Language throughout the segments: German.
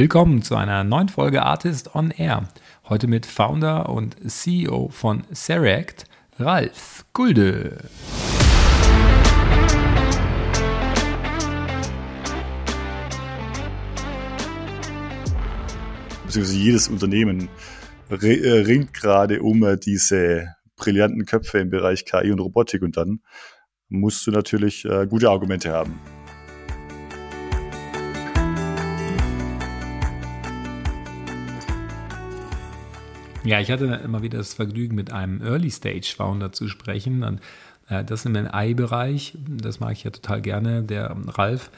Willkommen zu einer neuen Folge Artist on Air. Heute mit Founder und CEO von Seract, Ralf Gulde. Beziehungsweise jedes Unternehmen äh, ringt gerade um äh, diese brillanten Köpfe im Bereich KI und Robotik und dann musst du natürlich äh, gute Argumente haben. Ja, ich hatte immer wieder das Vergnügen, mit einem Early-Stage-Founder zu sprechen. Und äh, das im AI-Bereich, das mag ich ja total gerne. Der Ralf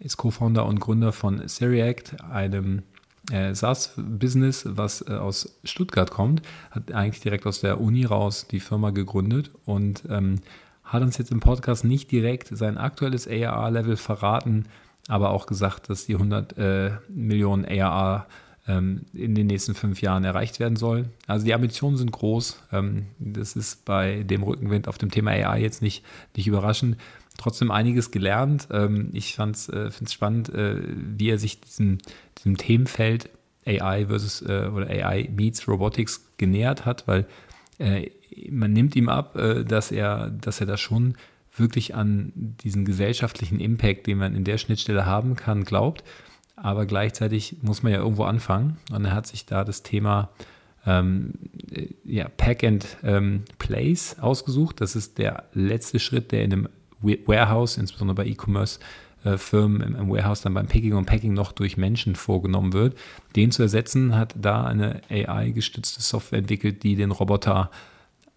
ist Co-Founder und Gründer von Seriact, einem äh, SaaS-Business, was äh, aus Stuttgart kommt, hat eigentlich direkt aus der Uni raus die Firma gegründet und ähm, hat uns jetzt im Podcast nicht direkt sein aktuelles ARA-Level verraten, aber auch gesagt, dass die 100 äh, Millionen ARA ähm, in den nächsten fünf Jahren erreicht werden soll. Also die Ambitionen sind groß. Ähm, das ist bei dem Rückenwind auf dem Thema AI jetzt nicht, nicht überraschend. Trotzdem einiges gelernt. Ähm, ich finde es äh, spannend, äh, wie er sich diesem, diesem Themenfeld AI versus äh, oder AI meets Robotics genähert hat, weil man nimmt ihm ab, dass er, dass er da schon wirklich an diesen gesellschaftlichen Impact, den man in der Schnittstelle haben kann, glaubt aber gleichzeitig muss man ja irgendwo anfangen. Und er hat sich da das Thema ähm, ja, Pack and ähm, Place ausgesucht. Das ist der letzte Schritt, der in einem Warehouse, insbesondere bei E-Commerce, äh, Firmen im, im, Warehouse dann beim Picking und Packing noch durch Menschen vorgenommen wird. Den zu ersetzen, hat da eine AI-gestützte Software entwickelt, die den Roboter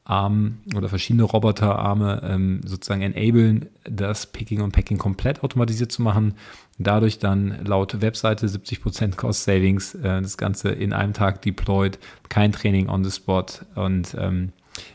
Arm oder verschiedene Roboterarme ähm, sozusagen enablen, das Picking und Packing komplett automatisiert zu machen. Dadurch dann laut Webseite 70% Cost Savings, äh, das Ganze in einem Tag deployed, kein Training on the spot und ähm,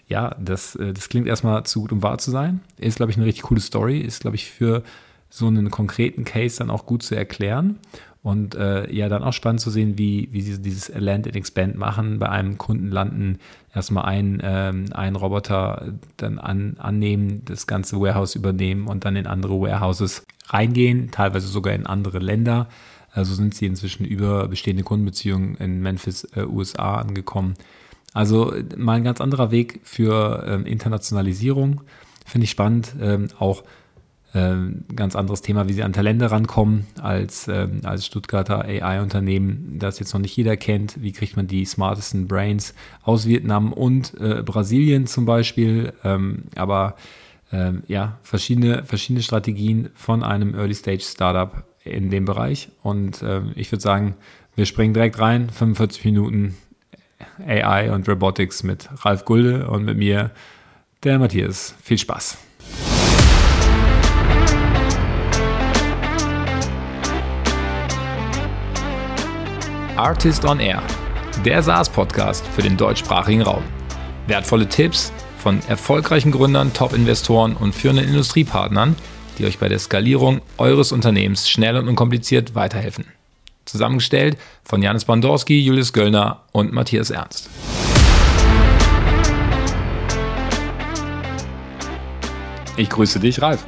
ja, das, äh, das klingt erstmal zu gut, um wahr zu sein. Ist, glaube ich, eine richtig coole Story. Ist, glaube ich, für so einen konkreten Case dann auch gut zu erklären. Und äh, ja, dann auch spannend zu sehen, wie, wie sie dieses Land and Expand machen. Bei einem Kunden landen erstmal ein, ähm, ein Roboter dann an, annehmen, das ganze Warehouse übernehmen und dann in andere Warehouses reingehen, teilweise sogar in andere Länder. Also sind sie inzwischen über bestehende Kundenbeziehungen in Memphis, äh, USA angekommen. Also mal ein ganz anderer Weg für ähm, Internationalisierung. Finde ich spannend. Ähm, auch ganz anderes Thema, wie sie an Talente rankommen als, ähm, als Stuttgarter AI-Unternehmen, das jetzt noch nicht jeder kennt. Wie kriegt man die smartesten Brains aus Vietnam und äh, Brasilien zum Beispiel? Ähm, aber ähm, ja, verschiedene, verschiedene Strategien von einem Early-Stage-Startup in dem Bereich. Und äh, ich würde sagen, wir springen direkt rein, 45 Minuten AI und Robotics mit Ralf Gulde und mit mir, der Matthias. Viel Spaß. Artist on Air, der SaaS-Podcast für den deutschsprachigen Raum. Wertvolle Tipps von erfolgreichen Gründern, Top-Investoren und führenden Industriepartnern, die euch bei der Skalierung eures Unternehmens schnell und unkompliziert weiterhelfen. Zusammengestellt von Janis Bandorski, Julius Göllner und Matthias Ernst. Ich grüße dich, Ralf.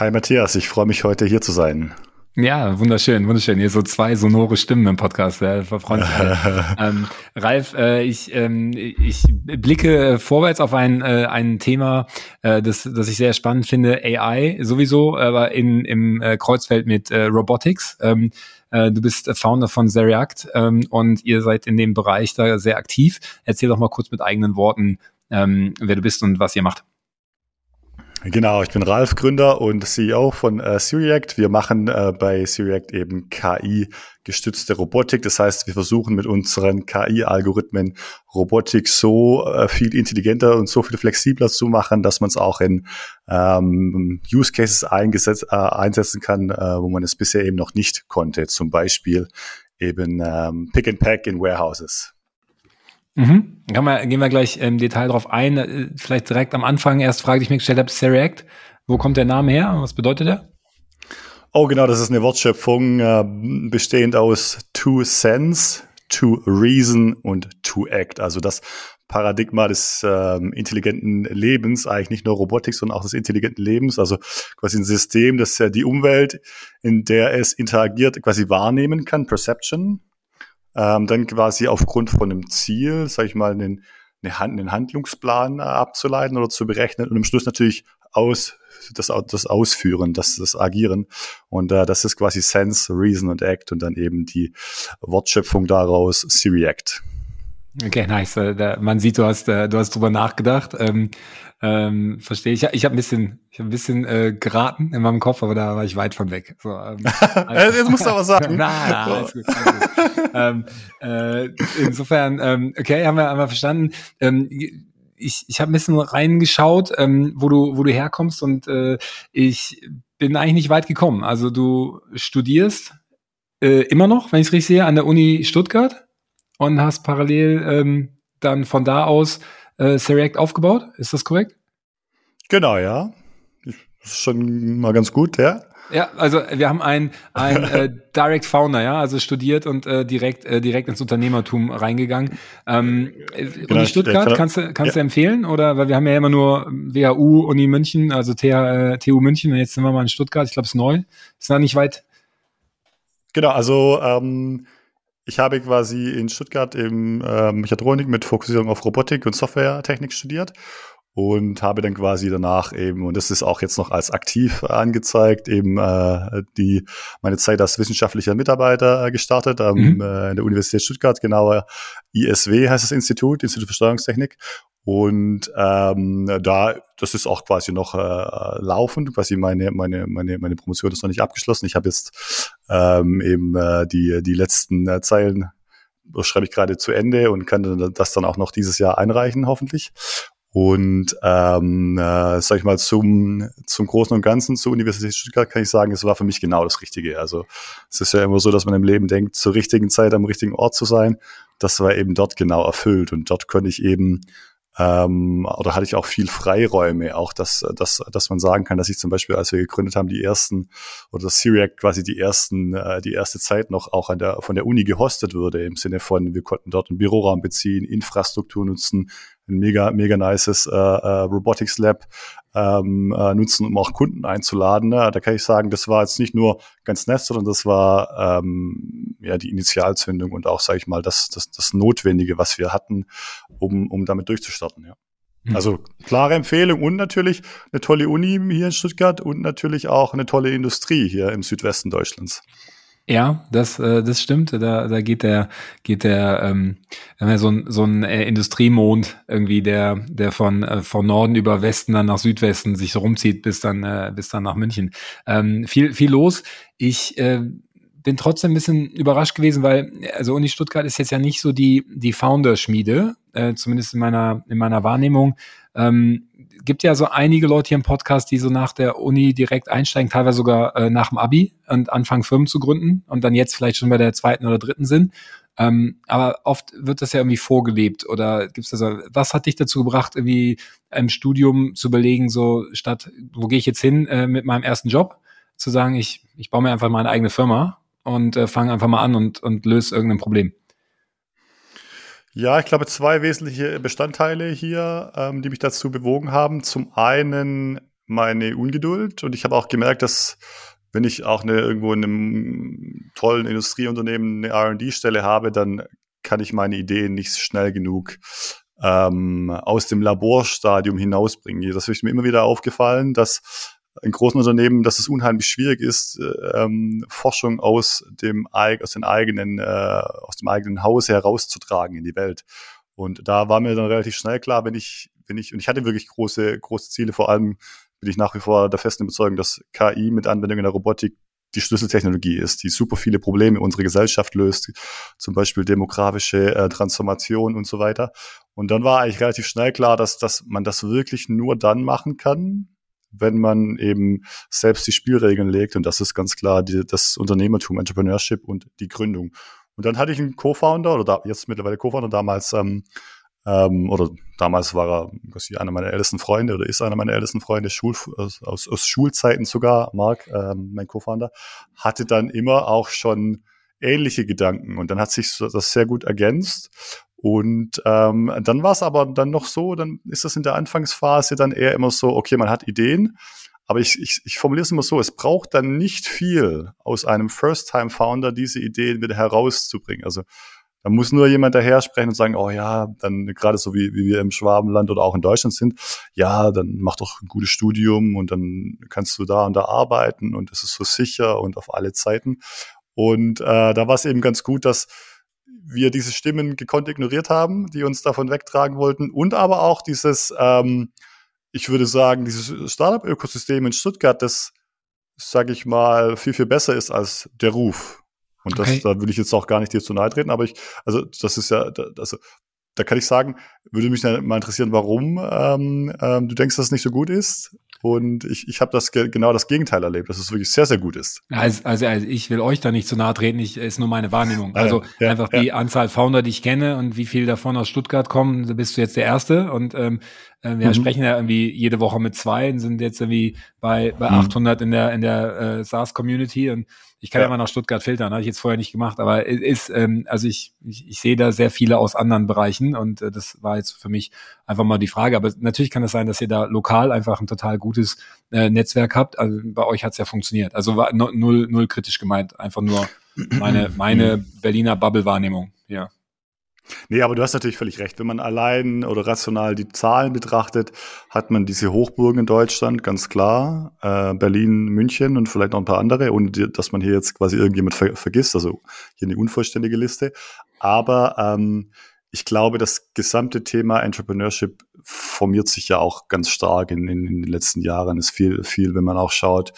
Hi Matthias, ich freue mich heute hier zu sein. Ja, wunderschön, wunderschön. Hier so zwei sonore Stimmen im Podcast. Ja, freuen ähm, Ralf, äh, ich, ähm, ich blicke vorwärts auf ein, äh, ein Thema, äh, das, das ich sehr spannend finde. AI sowieso, aber in, im äh, Kreuzfeld mit äh, Robotics. Ähm, äh, du bist Founder von Zeriact ähm, und ihr seid in dem Bereich da sehr aktiv. Erzähl doch mal kurz mit eigenen Worten, ähm, wer du bist und was ihr macht. Genau, ich bin Ralf, Gründer und CEO von äh, Syriact. Wir machen äh, bei Syriact eben KI-gestützte Robotik. Das heißt, wir versuchen mit unseren KI-Algorithmen Robotik so äh, viel intelligenter und so viel flexibler zu machen, dass man es auch in ähm, Use Cases eingesetzt, äh, einsetzen kann, äh, wo man es bisher eben noch nicht konnte. Zum Beispiel eben ähm, Pick and Pack in Warehouses. Mhm. Kann man, gehen wir gleich im Detail drauf ein. Äh, vielleicht direkt am Anfang erst Frage, die ich mir gestellt habe, Seract. Wo kommt der Name her? Was bedeutet der? Oh, genau, das ist eine Wortschöpfung äh, bestehend aus to sense, to reason und to act. Also das Paradigma des ähm, intelligenten Lebens, eigentlich nicht nur Robotik, sondern auch des intelligenten Lebens, also quasi ein System, das ja die Umwelt, in der es interagiert, quasi wahrnehmen kann, Perception, ähm, dann quasi aufgrund von einem Ziel, sage ich mal, einen, einen Handlungsplan äh, abzuleiten oder zu berechnen und am Schluss natürlich aus das, das Ausführen, das, das Agieren. Und äh, das ist quasi Sense, Reason und Act und dann eben die Wortschöpfung daraus, Siri Act. Okay, nice. Äh, man sieht, du hast, äh, du hast drüber nachgedacht. Ähm, ähm, verstehe ich. Ich habe ein bisschen, ich habe ein bisschen äh, geraten in meinem Kopf, aber da war ich weit von weg. So, ähm, also, Jetzt musst du aber sagen. na, na, alles gut. Alles gut. ähm, äh, insofern, ähm, okay, haben wir einmal verstanden. Ähm, ich, ich habe ein bisschen reingeschaut, ähm, wo du, wo du herkommst und äh, ich bin eigentlich nicht weit gekommen. Also du studierst äh, immer noch, wenn ich es richtig sehe, an der Uni Stuttgart und hast parallel ähm, dann von da aus äh, React aufgebaut. Ist das korrekt? Genau, ja. Ist schon mal ganz gut, ja. Ja, also wir haben einen, einen äh, Direct Founder, ja, also studiert und äh, direkt äh, direkt ins Unternehmertum reingegangen. Ähm, genau, Uni Stuttgart kannst du kannst ja. du empfehlen oder weil wir haben ja immer nur WHU Uni München, also TH, äh, TU München und jetzt sind wir mal in Stuttgart. Ich glaube, es ist neu. Ist da nicht weit? Genau, also ähm, ich habe quasi in Stuttgart im äh, Mechatronik mit Fokussierung auf Robotik und Softwaretechnik studiert und habe dann quasi danach eben, und das ist auch jetzt noch als aktiv angezeigt, eben äh, die meine Zeit als wissenschaftlicher Mitarbeiter äh, gestartet ähm, mhm. äh, in der Universität Stuttgart, genauer ISW heißt das Institut, Institut für Steuerungstechnik. Und ähm, da, das ist auch quasi noch äh, laufend, quasi meine, meine, meine, meine Promotion ist noch nicht abgeschlossen. Ich habe jetzt ähm, eben äh, die, die letzten äh, Zeilen schreibe ich gerade zu Ende und kann das dann auch noch dieses Jahr einreichen, hoffentlich. Und ähm, äh, sag ich mal, zum, zum Großen und Ganzen zur Universität Stuttgart kann ich sagen, es war für mich genau das Richtige. Also es ist ja immer so, dass man im Leben denkt, zur richtigen Zeit am richtigen Ort zu sein. Das war eben dort genau erfüllt. Und dort konnte ich eben ähm, oder hatte ich auch viel Freiräume, auch dass, dass, dass man sagen kann, dass ich zum Beispiel, als wir gegründet haben, die ersten oder das Syriac quasi die ersten, äh, die erste Zeit noch auch an der, von der Uni gehostet wurde, im Sinne von, wir konnten dort einen Büroraum beziehen, Infrastruktur nutzen, ein mega, mega nices äh, äh, Robotics Lab ähm, äh, nutzen, um auch Kunden einzuladen. Ne? Da kann ich sagen, das war jetzt nicht nur ganz nett, sondern das war ähm, ja die Initialzündung und auch, sage ich mal, das, das, das Notwendige, was wir hatten, um, um damit durchzustarten. Ja. Hm. Also klare Empfehlung und natürlich eine tolle Uni hier in Stuttgart und natürlich auch eine tolle Industrie hier im Südwesten Deutschlands. Ja, das, äh, das stimmt. Da, da geht der, geht der, ähm, so ein, so ein äh, Industriemond irgendwie, der, der von, äh, von Norden über Westen dann nach Südwesten sich so rumzieht bis dann, äh, bis dann nach München. Ähm, viel, viel los. Ich äh, bin trotzdem ein bisschen überrascht gewesen, weil also Uni Stuttgart ist jetzt ja nicht so die die Founder-Schmiede, äh, zumindest in meiner in meiner Wahrnehmung. Ähm, gibt ja so einige Leute hier im Podcast, die so nach der Uni direkt einsteigen, teilweise sogar äh, nach dem Abi und anfangen Firmen zu gründen und dann jetzt vielleicht schon bei der zweiten oder dritten sind. Ähm, aber oft wird das ja irgendwie vorgelebt oder gibt es das? Was hat dich dazu gebracht, irgendwie im Studium zu überlegen, so statt, wo gehe ich jetzt hin äh, mit meinem ersten Job, zu sagen, ich, ich baue mir einfach meine eigene Firma und äh, fange einfach mal an und, und löse irgendein Problem? Ja, ich glaube, zwei wesentliche Bestandteile hier, ähm, die mich dazu bewogen haben. Zum einen meine Ungeduld und ich habe auch gemerkt, dass wenn ich auch eine, irgendwo in einem tollen Industrieunternehmen eine R&D-Stelle habe, dann kann ich meine Ideen nicht schnell genug ähm, aus dem Laborstadium hinausbringen. Das ist mir immer wieder aufgefallen, dass in großen Unternehmen, dass es unheimlich schwierig ist, ähm, Forschung aus dem, aus den eigenen, äh, aus dem eigenen Haus herauszutragen in die Welt. Und da war mir dann relativ schnell klar, wenn ich, wenn ich, und ich hatte wirklich große, große Ziele, vor allem bin ich nach wie vor der festen Überzeugung, dass KI mit Anwendung in der Robotik die Schlüsseltechnologie ist, die super viele Probleme unserer Gesellschaft löst, zum Beispiel demografische äh, Transformation und so weiter. Und dann war eigentlich relativ schnell klar, dass, dass man das wirklich nur dann machen kann, wenn man eben selbst die Spielregeln legt. Und das ist ganz klar die, das Unternehmertum, Entrepreneurship und die Gründung. Und dann hatte ich einen Co-Founder, oder da, jetzt mittlerweile Co-Founder, damals, ähm, ähm, oder damals war er einer meiner ältesten Freunde oder ist einer meiner ältesten Freunde, Schul, aus, aus, Schulzeiten sogar, Mark, ähm, mein Co-Founder, hatte dann immer auch schon ähnliche Gedanken. Und dann hat sich das sehr gut ergänzt. Und ähm, dann war es aber dann noch so, dann ist das in der Anfangsphase dann eher immer so, okay, man hat Ideen, aber ich, ich, ich formuliere es immer so, es braucht dann nicht viel aus einem First-Time-Founder, diese Ideen wieder herauszubringen. Also da muss nur jemand daher sprechen und sagen, oh ja, dann gerade so wie, wie wir im Schwabenland oder auch in Deutschland sind, ja, dann mach doch ein gutes Studium und dann kannst du da und da arbeiten und es ist so sicher und auf alle Zeiten. Und äh, da war es eben ganz gut, dass wir diese Stimmen gekonnt ignoriert haben, die uns davon wegtragen wollten und aber auch dieses, ähm, ich würde sagen, dieses Startup-Ökosystem in Stuttgart, das, sage ich mal, viel, viel besser ist als der Ruf. Und das, okay. da will ich jetzt auch gar nicht dir zu nahe treten, aber ich, also das ist ja, also da kann ich sagen, würde mich mal interessieren, warum ähm, ähm, du denkst, dass es nicht so gut ist. Und ich, ich habe das genau das Gegenteil erlebt, dass es wirklich sehr, sehr gut ist. Also, also, also ich will euch da nicht zu nahe treten, ich, ist nur meine Wahrnehmung. Also ja, einfach ja. die Anzahl Founder, die ich kenne und wie viele davon aus Stuttgart kommen, da bist du jetzt der Erste. Und ähm, äh, wir mhm. sprechen ja irgendwie jede Woche mit zwei und sind jetzt irgendwie bei, bei mhm. 800 in der, in der äh, SaaS-Community. Und ich kann ja. ja mal nach Stuttgart filtern, habe ich jetzt vorher nicht gemacht, aber ist, ähm, also ich, ich, ich sehe da sehr viele aus anderen Bereichen und äh, das war jetzt für mich einfach mal die Frage. Aber natürlich kann es sein, dass ihr da lokal einfach ein total gutes äh, Netzwerk habt. Also bei euch hat es ja funktioniert. Also war null, null kritisch gemeint, einfach nur meine, meine Berliner Bubble-Wahrnehmung, ja. Nee, aber du hast natürlich völlig recht. Wenn man allein oder rational die Zahlen betrachtet, hat man diese Hochburgen in Deutschland, ganz klar. Äh, Berlin, München und vielleicht noch ein paar andere, ohne dass man hier jetzt quasi irgendjemand ver vergisst. Also hier eine unvollständige Liste. Aber ähm, ich glaube, das gesamte Thema Entrepreneurship formiert sich ja auch ganz stark in, in, in den letzten Jahren. Es ist viel, viel, wenn man auch schaut,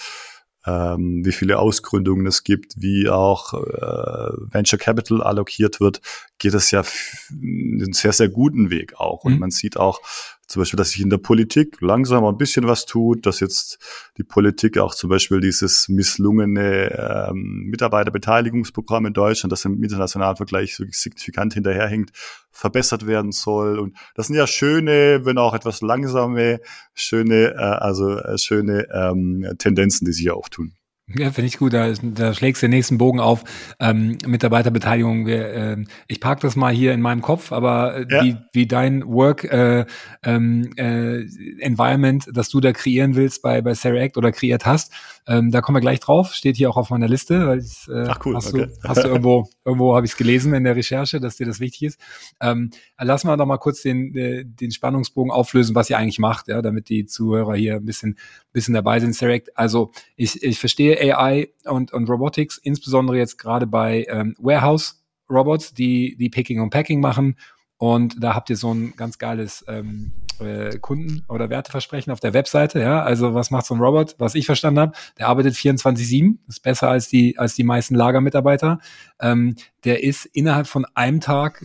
ähm, wie viele Ausgründungen es gibt, wie auch äh, Venture Capital allokiert wird, geht es ja einen sehr, sehr guten Weg auch. Und mhm. man sieht auch zum Beispiel, dass sich in der Politik langsam ein bisschen was tut, dass jetzt die Politik auch zum Beispiel dieses misslungene ähm, Mitarbeiterbeteiligungsprogramm in Deutschland, das im internationalen Vergleich so signifikant hinterherhinkt, verbessert werden soll. Und das sind ja schöne, wenn auch etwas langsame, schöne, äh, also äh, schöne ähm, Tendenzen, die sich ja auftun. Ja, finde ich gut. Da, da schlägst du den nächsten Bogen auf. Ähm, Mitarbeiterbeteiligung. Wir, äh, ich park das mal hier in meinem Kopf, aber äh, ja. wie, wie dein Work äh, ähm, äh, Environment, das du da kreieren willst bei, bei Sarah Act oder kreiert hast, ähm, da kommen wir gleich drauf. Steht hier auch auf meiner Liste. Weil äh, Ach cool. Hast, okay. du, hast du irgendwo, irgendwo habe ich es gelesen in der Recherche, dass dir das wichtig ist. Ähm, lass mal doch mal kurz den, äh, den Spannungsbogen auflösen, was ihr eigentlich macht, ja, damit die Zuhörer hier ein bisschen, bisschen dabei sind. Act. Also ich, ich verstehe AI und, und Robotics, insbesondere jetzt gerade bei ähm, Warehouse Robots, die, die Picking und Packing machen. Und da habt ihr so ein ganz geiles ähm, äh, Kunden- oder Werteversprechen auf der Webseite. Ja, also was macht so ein Robot? Was ich verstanden habe, der arbeitet 24/7, ist besser als die als die meisten Lagermitarbeiter. Ähm, der ist innerhalb von einem Tag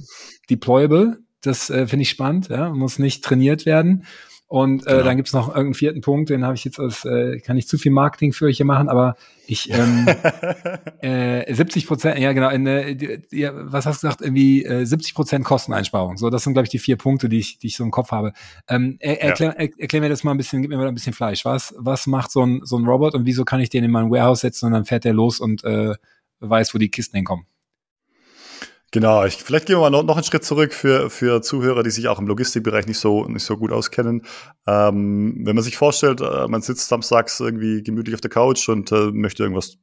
deployable. Das äh, finde ich spannend. Ja, muss nicht trainiert werden. Und äh, genau. dann gibt's noch irgendeinen vierten Punkt, den habe ich jetzt als, äh, kann ich zu viel Marketing für euch hier machen, aber ich ähm, äh, 70 Prozent, ja genau, in, äh, ja, was hast du gesagt, irgendwie äh, 70 Prozent Kosteneinsparung. So, das sind, glaube ich, die vier Punkte, die ich, die ich so im Kopf habe. Ähm, er, erklär, er, erklär mir das mal ein bisschen, gib mir mal ein bisschen Fleisch. Was, was macht so ein, so ein Robot und wieso kann ich den in mein Warehouse setzen und dann fährt der los und äh, weiß, wo die Kisten hinkommen? Genau, ich, vielleicht gehen wir mal noch, noch einen Schritt zurück für, für Zuhörer, die sich auch im Logistikbereich nicht so, nicht so gut auskennen. Ähm, wenn man sich vorstellt, äh, man sitzt samstags irgendwie gemütlich auf der Couch und äh, möchte irgendwas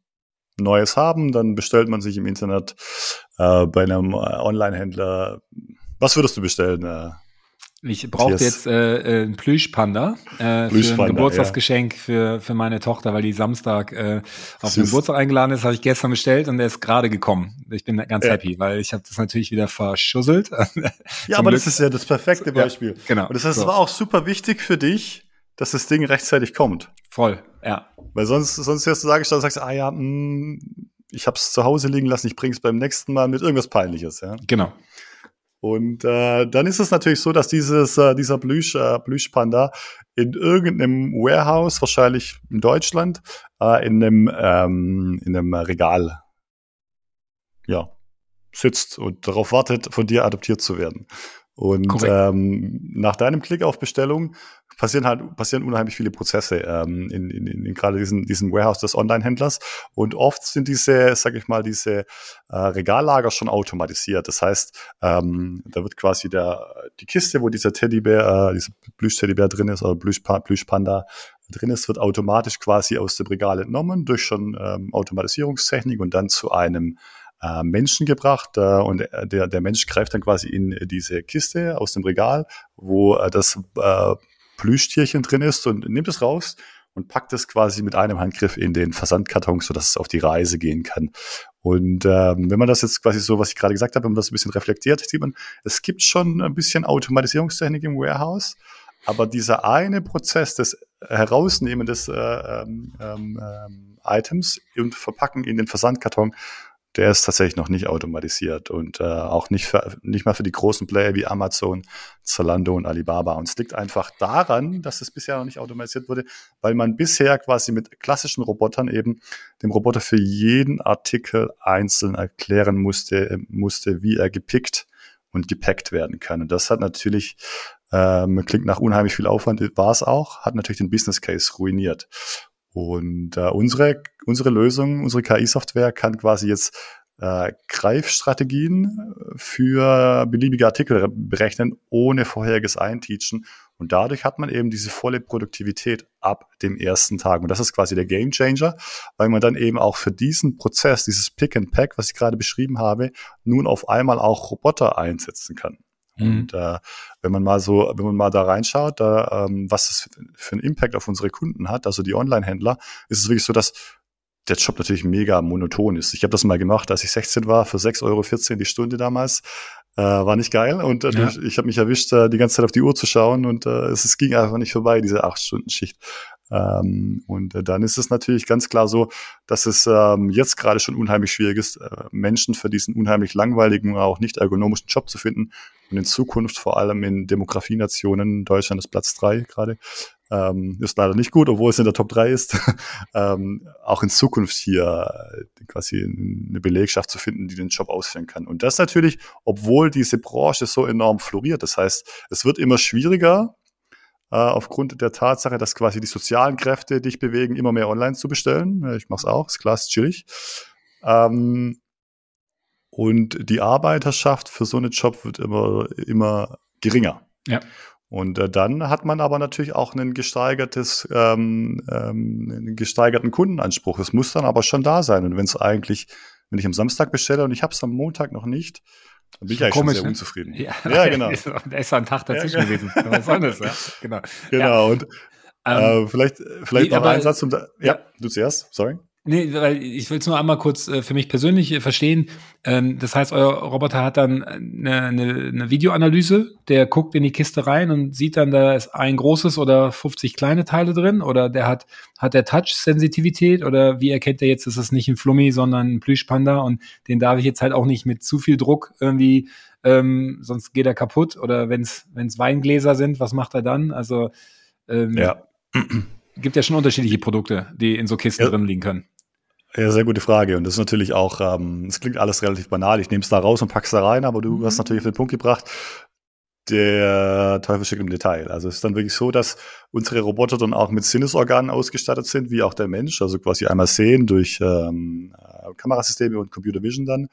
Neues haben, dann bestellt man sich im Internet äh, bei einem äh, Online-Händler. Was würdest du bestellen? Ich brauchte jetzt äh, äh, einen Plüschpanda äh, Plüsch für ein Geburtstagsgeschenk ja. für, für meine Tochter, weil die Samstag äh, auf den Geburtstag eingeladen ist, habe ich gestern bestellt und der ist gerade gekommen. Ich bin ganz ja. happy, weil ich habe das natürlich wieder verschusselt. ja, aber Glück. das ist ja das perfekte Beispiel. Ja, genau. Und das heißt, so. es war auch super wichtig für dich, dass das Ding rechtzeitig kommt. Voll, ja. Weil sonst, sonst wirst du sagen, du sagst, ah ja, mh, hm, ich habe es zu Hause liegen lassen, ich bring's beim nächsten Mal mit irgendwas Peinliches. Ja? Genau. Und äh, dann ist es natürlich so, dass dieses, äh, dieser Plüsch, äh, Plüschpanda in irgendeinem Warehouse, wahrscheinlich in Deutschland, äh, in, einem, ähm, in einem Regal ja, sitzt und darauf wartet, von dir adoptiert zu werden. Und ähm, nach deinem Klick auf Bestellung passieren halt passieren unheimlich viele Prozesse ähm, in, in, in, in gerade diesen, diesen Warehouse des Online-Händlers. Und oft sind diese, sag ich mal, diese äh, Regallager schon automatisiert. Das heißt, ähm, da wird quasi der, die Kiste, wo dieser Teddybär, äh, dieser Plüsch-Teddybär drin ist oder Plüschpanda drin ist, wird automatisch quasi aus dem Regal entnommen durch schon ähm, Automatisierungstechnik und dann zu einem äh, Menschen gebracht äh, und der, der Mensch greift dann quasi in diese Kiste aus dem Regal, wo äh, das äh, Plüschtierchen drin ist und nimmt es raus und packt es quasi mit einem Handgriff in den Versandkarton, sodass es auf die Reise gehen kann. Und ähm, wenn man das jetzt quasi so, was ich gerade gesagt habe, wenn man das ein bisschen reflektiert, sieht man, es gibt schon ein bisschen Automatisierungstechnik im Warehouse, aber dieser eine Prozess des Herausnehmen des äh, ähm, ähm, Items und Verpacken in den Versandkarton, der ist tatsächlich noch nicht automatisiert und äh, auch nicht, für, nicht mal für die großen Player wie Amazon, Zalando und Alibaba. Und es liegt einfach daran, dass es bisher noch nicht automatisiert wurde, weil man bisher quasi mit klassischen Robotern eben dem Roboter für jeden Artikel einzeln erklären musste, musste wie er gepickt und gepackt werden kann. Und das hat natürlich, ähm, klingt nach unheimlich viel Aufwand, war es auch, hat natürlich den Business Case ruiniert. Und äh, unsere, unsere Lösung, unsere KI-Software kann quasi jetzt äh, Greifstrategien für beliebige Artikel berechnen, ohne vorheriges Einteachen. Und dadurch hat man eben diese volle Produktivität ab dem ersten Tag. Und das ist quasi der Game Changer, weil man dann eben auch für diesen Prozess, dieses Pick and Pack, was ich gerade beschrieben habe, nun auf einmal auch Roboter einsetzen kann. Mhm. Und äh, wenn man mal so, wenn man mal da reinschaut, da, ähm, was es für einen Impact auf unsere Kunden hat, also die Online-Händler, ist es wirklich so, dass der Job natürlich mega monoton ist. Ich habe das mal gemacht, als ich 16 war, für 6,14 Euro die Stunde damals. Äh, war nicht geil und äh, ja. ich, ich habe mich erwischt, äh, die ganze Zeit auf die Uhr zu schauen und äh, es, es ging einfach nicht vorbei, diese 8-Stunden-Schicht. Ähm, und äh, dann ist es natürlich ganz klar so, dass es ähm, jetzt gerade schon unheimlich schwierig ist, äh, Menschen für diesen unheimlich langweiligen, auch nicht ergonomischen Job zu finden. Und in Zukunft vor allem in Demografienationen, Deutschland ist Platz drei gerade, ähm, ist leider nicht gut, obwohl es in der Top 3 ist, ähm, auch in Zukunft hier äh, quasi eine Belegschaft zu finden, die den Job ausführen kann. Und das natürlich, obwohl diese Branche so enorm floriert. Das heißt, es wird immer schwieriger, äh, aufgrund der Tatsache, dass quasi die sozialen Kräfte dich bewegen, immer mehr online zu bestellen. Ich mache es auch, ist klar, ist chillig. Ähm, und die Arbeiterschaft für so einen Job wird immer, immer geringer. Ja. Und äh, dann hat man aber natürlich auch einen gesteigertes, ähm, ähm, einen gesteigerten Kundenanspruch. Es muss dann aber schon da sein. Und wenn es eigentlich, wenn ich am Samstag bestelle und ich habe es am Montag noch nicht, dann bin ich eigentlich Komisch, sehr ne? unzufrieden. Ja, ja genau. da ist ein Tag dazwischen ja, gewesen. Was soll das? Ja? Genau. Genau. Ja. Und ähm, äh, vielleicht, vielleicht noch ein Satz zum. Ja, du zuerst. Sorry. Nee, weil ich will es nur einmal kurz äh, für mich persönlich äh, verstehen. Ähm, das heißt, euer Roboter hat dann eine, eine, eine Videoanalyse, der guckt in die Kiste rein und sieht dann, da ist ein großes oder 50 kleine Teile drin oder der hat, hat der Touch-Sensitivität oder wie erkennt er jetzt, ist es nicht ein Flummi, sondern ein Plüschpanda und den darf ich jetzt halt auch nicht mit zu viel Druck irgendwie, ähm, sonst geht er kaputt oder wenn es Weingläser sind, was macht er dann? Also ähm, ja gibt ja schon unterschiedliche Produkte, die in so Kisten ja. drin liegen können. Ja, sehr gute Frage. Und das ist natürlich auch, ähm, es klingt alles relativ banal. Ich nehme es da raus und pack's da rein, aber du mhm. hast natürlich auf den Punkt gebracht, der Teufel steckt im Detail. Also es ist dann wirklich so, dass unsere Roboter dann auch mit Sinnesorganen ausgestattet sind, wie auch der Mensch. Also quasi einmal sehen durch ähm, äh, Kamerasysteme und Computer Vision dann,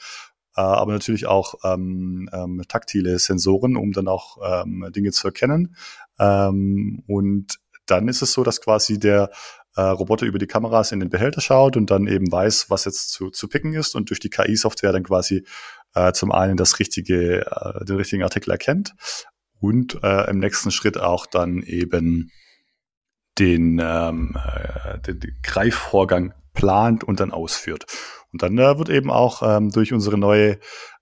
äh, aber natürlich auch ähm, ähm, taktile Sensoren, um dann auch ähm, Dinge zu erkennen. Ähm, und dann ist es so, dass quasi der äh, Roboter über die Kameras in den Behälter schaut und dann eben weiß, was jetzt zu, zu picken ist und durch die KI-Software dann quasi äh, zum einen das richtige, äh, den richtigen Artikel erkennt und äh, im nächsten Schritt auch dann eben den, ähm, äh, den, den Greifvorgang plant und dann ausführt. Und dann äh, wird eben auch ähm, durch unsere neue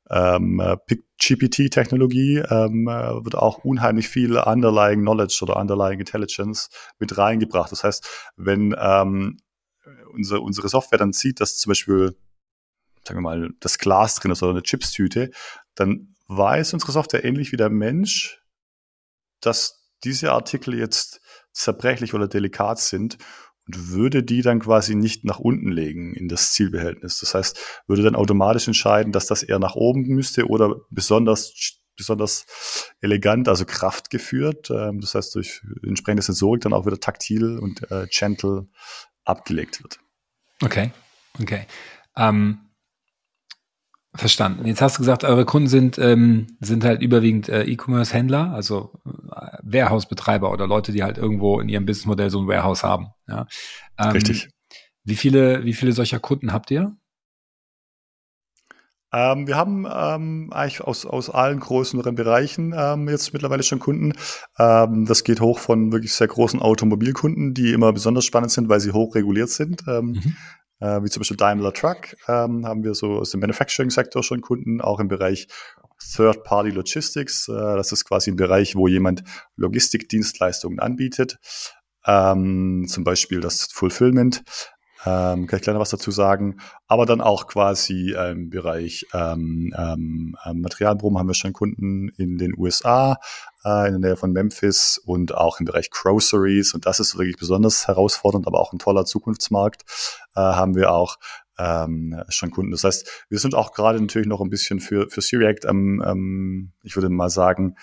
ähm, äh, GPT-Technologie ähm, äh, wird auch unheimlich viel Underlying Knowledge oder Underlying Intelligence mit reingebracht. Das heißt, wenn ähm, unsere, unsere Software dann sieht, dass zum Beispiel, sagen wir mal, das Glas drin ist oder eine Chipstüte, dann weiß unsere Software ähnlich wie der Mensch, dass diese Artikel jetzt zerbrechlich oder delikat sind und würde die dann quasi nicht nach unten legen in das Zielbehältnis. Das heißt, würde dann automatisch entscheiden, dass das eher nach oben müsste oder besonders besonders elegant, also kraftgeführt. Ähm, das heißt, durch entsprechende Sensorik dann auch wieder taktil und äh, gentle abgelegt wird. Okay, okay. Ähm, Verstanden. Jetzt hast du gesagt, eure Kunden sind, ähm, sind halt überwiegend äh, E-Commerce-Händler, also äh, Warehouse-Betreiber oder Leute, die halt irgendwo in ihrem Businessmodell so ein Warehouse haben. Ja? Ähm, Richtig. Wie viele, wie viele solcher Kunden habt ihr? Ähm, wir haben ähm, eigentlich aus, aus allen größeren Bereichen ähm, jetzt mittlerweile schon Kunden. Ähm, das geht hoch von wirklich sehr großen Automobilkunden, die immer besonders spannend sind, weil sie hoch reguliert sind. Ähm, mhm äh, wie zum Beispiel Daimler Truck, ähm, haben wir so aus dem Manufacturing-Sektor schon Kunden, auch im Bereich Third-Party Logistics. Äh, das ist quasi ein Bereich, wo jemand Logistikdienstleistungen anbietet, ähm, zum Beispiel das Fulfillment. Ähm, kann ich gleich noch was dazu sagen. Aber dann auch quasi im Bereich ähm, ähm, Materialproben haben wir schon Kunden in den USA, äh, in der Nähe von Memphis und auch im Bereich Groceries. Und das ist wirklich besonders herausfordernd, aber auch ein toller Zukunftsmarkt. Äh, haben wir auch ähm, schon Kunden. Das heißt, wir sind auch gerade natürlich noch ein bisschen für, für Siriact, ähm, ähm, ich würde mal sagen,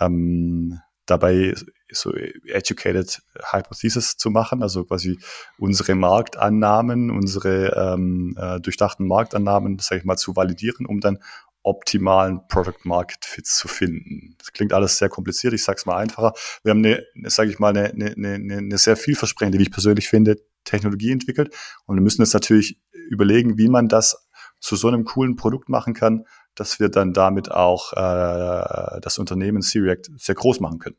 ähm, dabei so educated Hypothesis zu machen, also quasi unsere Marktannahmen, unsere ähm, äh, durchdachten Marktannahmen, sage ich mal, zu validieren, um dann optimalen Product Market Fit zu finden. Das klingt alles sehr kompliziert, ich sage es mal einfacher. Wir haben eine, sage ich mal, eine, eine, eine, eine sehr vielversprechende, wie ich persönlich finde, Technologie entwickelt und wir müssen jetzt natürlich überlegen, wie man das zu so einem coolen Produkt machen kann, dass wir dann damit auch äh, das Unternehmen Siriact sehr groß machen können.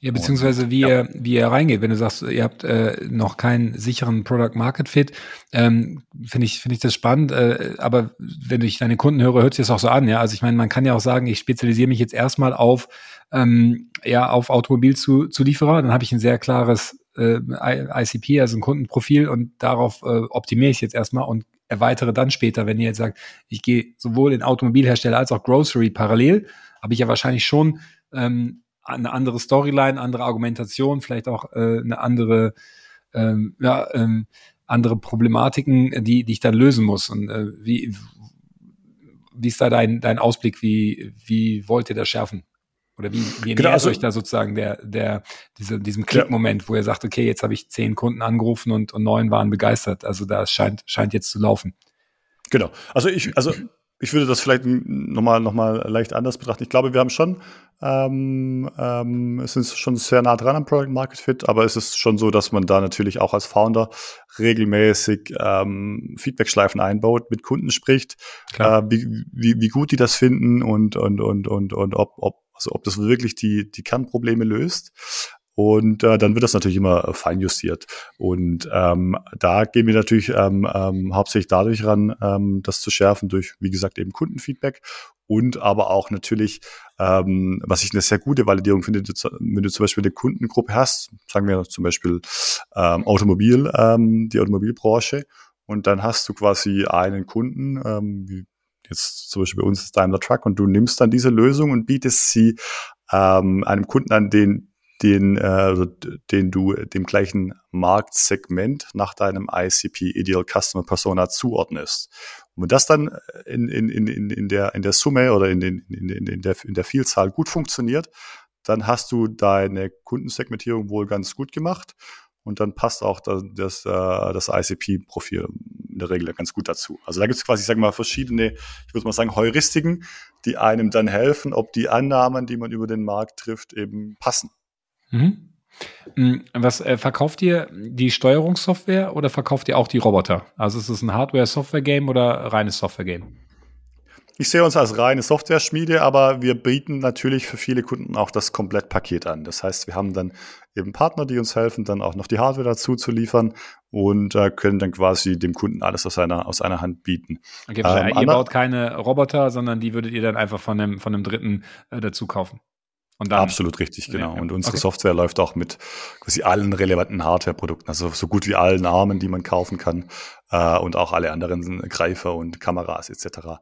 Ja, beziehungsweise wie, ja. ihr, wie ihr reingeht. Wenn du sagst, ihr habt äh, noch keinen sicheren Product Market Fit, ähm, finde ich, finde ich das spannend. Äh, aber wenn ich deine Kunden höre, hört sich das auch so an. Ja, also ich meine, man kann ja auch sagen, ich spezialisiere mich jetzt erstmal auf, ähm, ja, auf Automobilzulieferer. Dann habe ich ein sehr klares äh, ICP, also ein Kundenprofil und darauf äh, optimiere ich jetzt erstmal und erweitere dann später, wenn ihr jetzt sagt, ich gehe sowohl in Automobilhersteller als auch Grocery parallel, habe ich ja wahrscheinlich schon ähm, eine andere Storyline, andere Argumentation, vielleicht auch äh, eine andere, ähm, ja, ähm, andere Problematiken, die, die ich dann lösen muss. Und äh, wie, wie ist da dein, dein Ausblick? Wie, wie wollt ihr das schärfen? Oder wie, wie genau, also, euch da sozusagen der, der, diese, diesem Klickmoment, ja. wo ihr sagt, okay, jetzt habe ich zehn Kunden angerufen und, und neun waren begeistert. Also da scheint, scheint jetzt zu laufen. Genau. Also ich, also ich würde das vielleicht nochmal noch mal leicht anders betrachten. Ich glaube, wir haben schon, ähm, ähm, sind schon sehr nah dran am Product Market Fit, aber es ist schon so, dass man da natürlich auch als Founder regelmäßig ähm, Feedback-Schleifen einbaut, mit Kunden spricht, äh, wie, wie, wie gut die das finden und, und, und, und, und ob, ob, also ob das wirklich die, die Kernprobleme löst. Und äh, dann wird das natürlich immer äh, feinjustiert. Und ähm, da gehen wir natürlich ähm, ähm, hauptsächlich dadurch ran, ähm, das zu schärfen, durch, wie gesagt, eben Kundenfeedback und aber auch natürlich, ähm, was ich eine sehr gute Validierung finde, wenn du zum Beispiel eine Kundengruppe hast, sagen wir zum Beispiel ähm, Automobil, ähm, die Automobilbranche, und dann hast du quasi einen Kunden, ähm, wie jetzt zum Beispiel bei uns ist Daimler Truck, und du nimmst dann diese Lösung und bietest sie ähm, einem Kunden an, den den, äh, also den du dem gleichen Marktsegment nach deinem ICP Ideal Customer Persona zuordnest. Und wenn das dann in, in, in, in, der, in der Summe oder in, den, in, in, in, der, in der Vielzahl gut funktioniert, dann hast du deine Kundensegmentierung wohl ganz gut gemacht und dann passt auch das, das, äh, das ICP-Profil in der Regel ganz gut dazu. Also da gibt es quasi, ich sage mal, verschiedene, ich würde mal sagen, Heuristiken, die einem dann helfen, ob die Annahmen, die man über den Markt trifft, eben passen. Mhm. Mm, was äh, verkauft ihr die Steuerungssoftware oder verkauft ihr auch die Roboter? Also ist es ein Hardware-Software-Game oder reines Software-Game? Ich sehe uns als reine Software-Schmiede, aber wir bieten natürlich für viele Kunden auch das Komplettpaket an. Das heißt, wir haben dann eben Partner, die uns helfen, dann auch noch die Hardware dazu zu liefern und äh, können dann quasi dem Kunden alles aus einer, aus einer Hand bieten. Okay, ähm, ihr baut keine Roboter, sondern die würdet ihr dann einfach von einem, von einem Dritten äh, dazu kaufen. Dann, Absolut richtig, genau. Ja, und unsere okay. Software läuft auch mit quasi allen relevanten Hardware-Produkten, also so gut wie allen Armen, die man kaufen kann äh, und auch alle anderen Greifer und Kameras etc.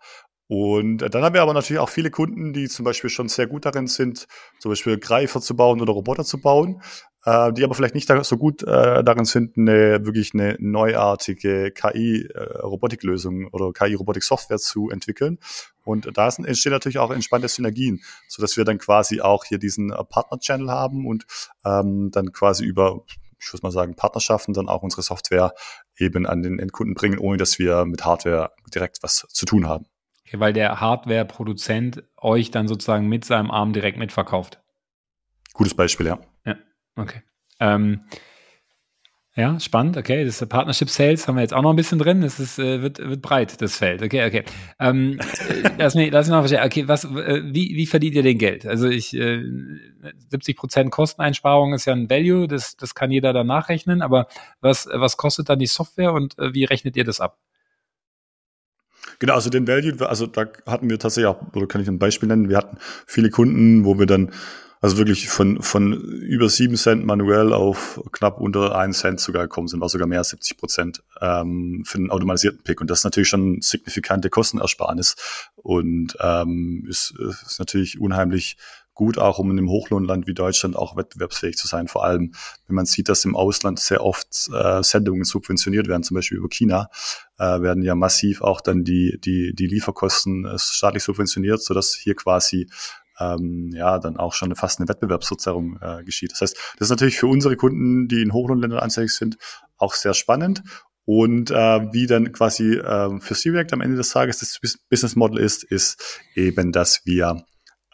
Und dann haben wir aber natürlich auch viele Kunden, die zum Beispiel schon sehr gut darin sind, zum Beispiel Greifer zu bauen oder Roboter zu bauen. äh, die aber vielleicht nicht so gut äh, darin sind, eine wirklich eine neuartige KI-Robotiklösung äh, oder KI-Robotik-Software zu entwickeln. Und da entstehen natürlich auch entspannte Synergien, so dass wir dann quasi auch hier diesen äh, Partner-Channel haben und ähm, dann quasi über ich würde mal sagen, Partnerschaften dann auch unsere Software eben an den Endkunden bringen, ohne dass wir mit Hardware direkt was zu tun haben. Okay, weil der Hardware-Produzent euch dann sozusagen mit seinem Arm direkt mitverkauft. Gutes Beispiel, ja. Ja, okay. Ähm, ja, spannend, okay. Das Partnership Sales haben wir jetzt auch noch ein bisschen drin. Es ist, äh, wird, wird breit, das Feld. Okay, okay. Ähm, äh, lass, mich, lass mich noch verstehen. Okay, was, äh, wie, wie verdient ihr den Geld? Also ich, äh, 70 Prozent Kosteneinsparung ist ja ein Value, das, das kann jeder dann nachrechnen, aber was, was kostet dann die Software und äh, wie rechnet ihr das ab? Genau, also den Value, also da hatten wir tatsächlich auch, oder kann ich ein Beispiel nennen, wir hatten viele Kunden, wo wir dann also wirklich von, von über sieben Cent manuell auf knapp unter einen Cent sogar gekommen sind, war sogar mehr als 70 Prozent ähm, für einen automatisierten Pick. Und das ist natürlich schon signifikante Kostenersparnis und ähm, ist, ist natürlich unheimlich gut, auch um in einem Hochlohnland wie Deutschland auch wettbewerbsfähig zu sein. Vor allem, wenn man sieht, dass im Ausland sehr oft äh, Sendungen subventioniert werden, zum Beispiel über China, äh, werden ja massiv auch dann die, die, die Lieferkosten äh, staatlich subventioniert, sodass hier quasi ähm, ja dann auch schon fast eine Wettbewerbsverzerrung äh, geschieht. Das heißt, das ist natürlich für unsere Kunden, die in Hochlohnländern ansässig sind, auch sehr spannend. Und äh, wie dann quasi äh, für C-React am Ende des Tages das Business Model ist, ist eben, dass wir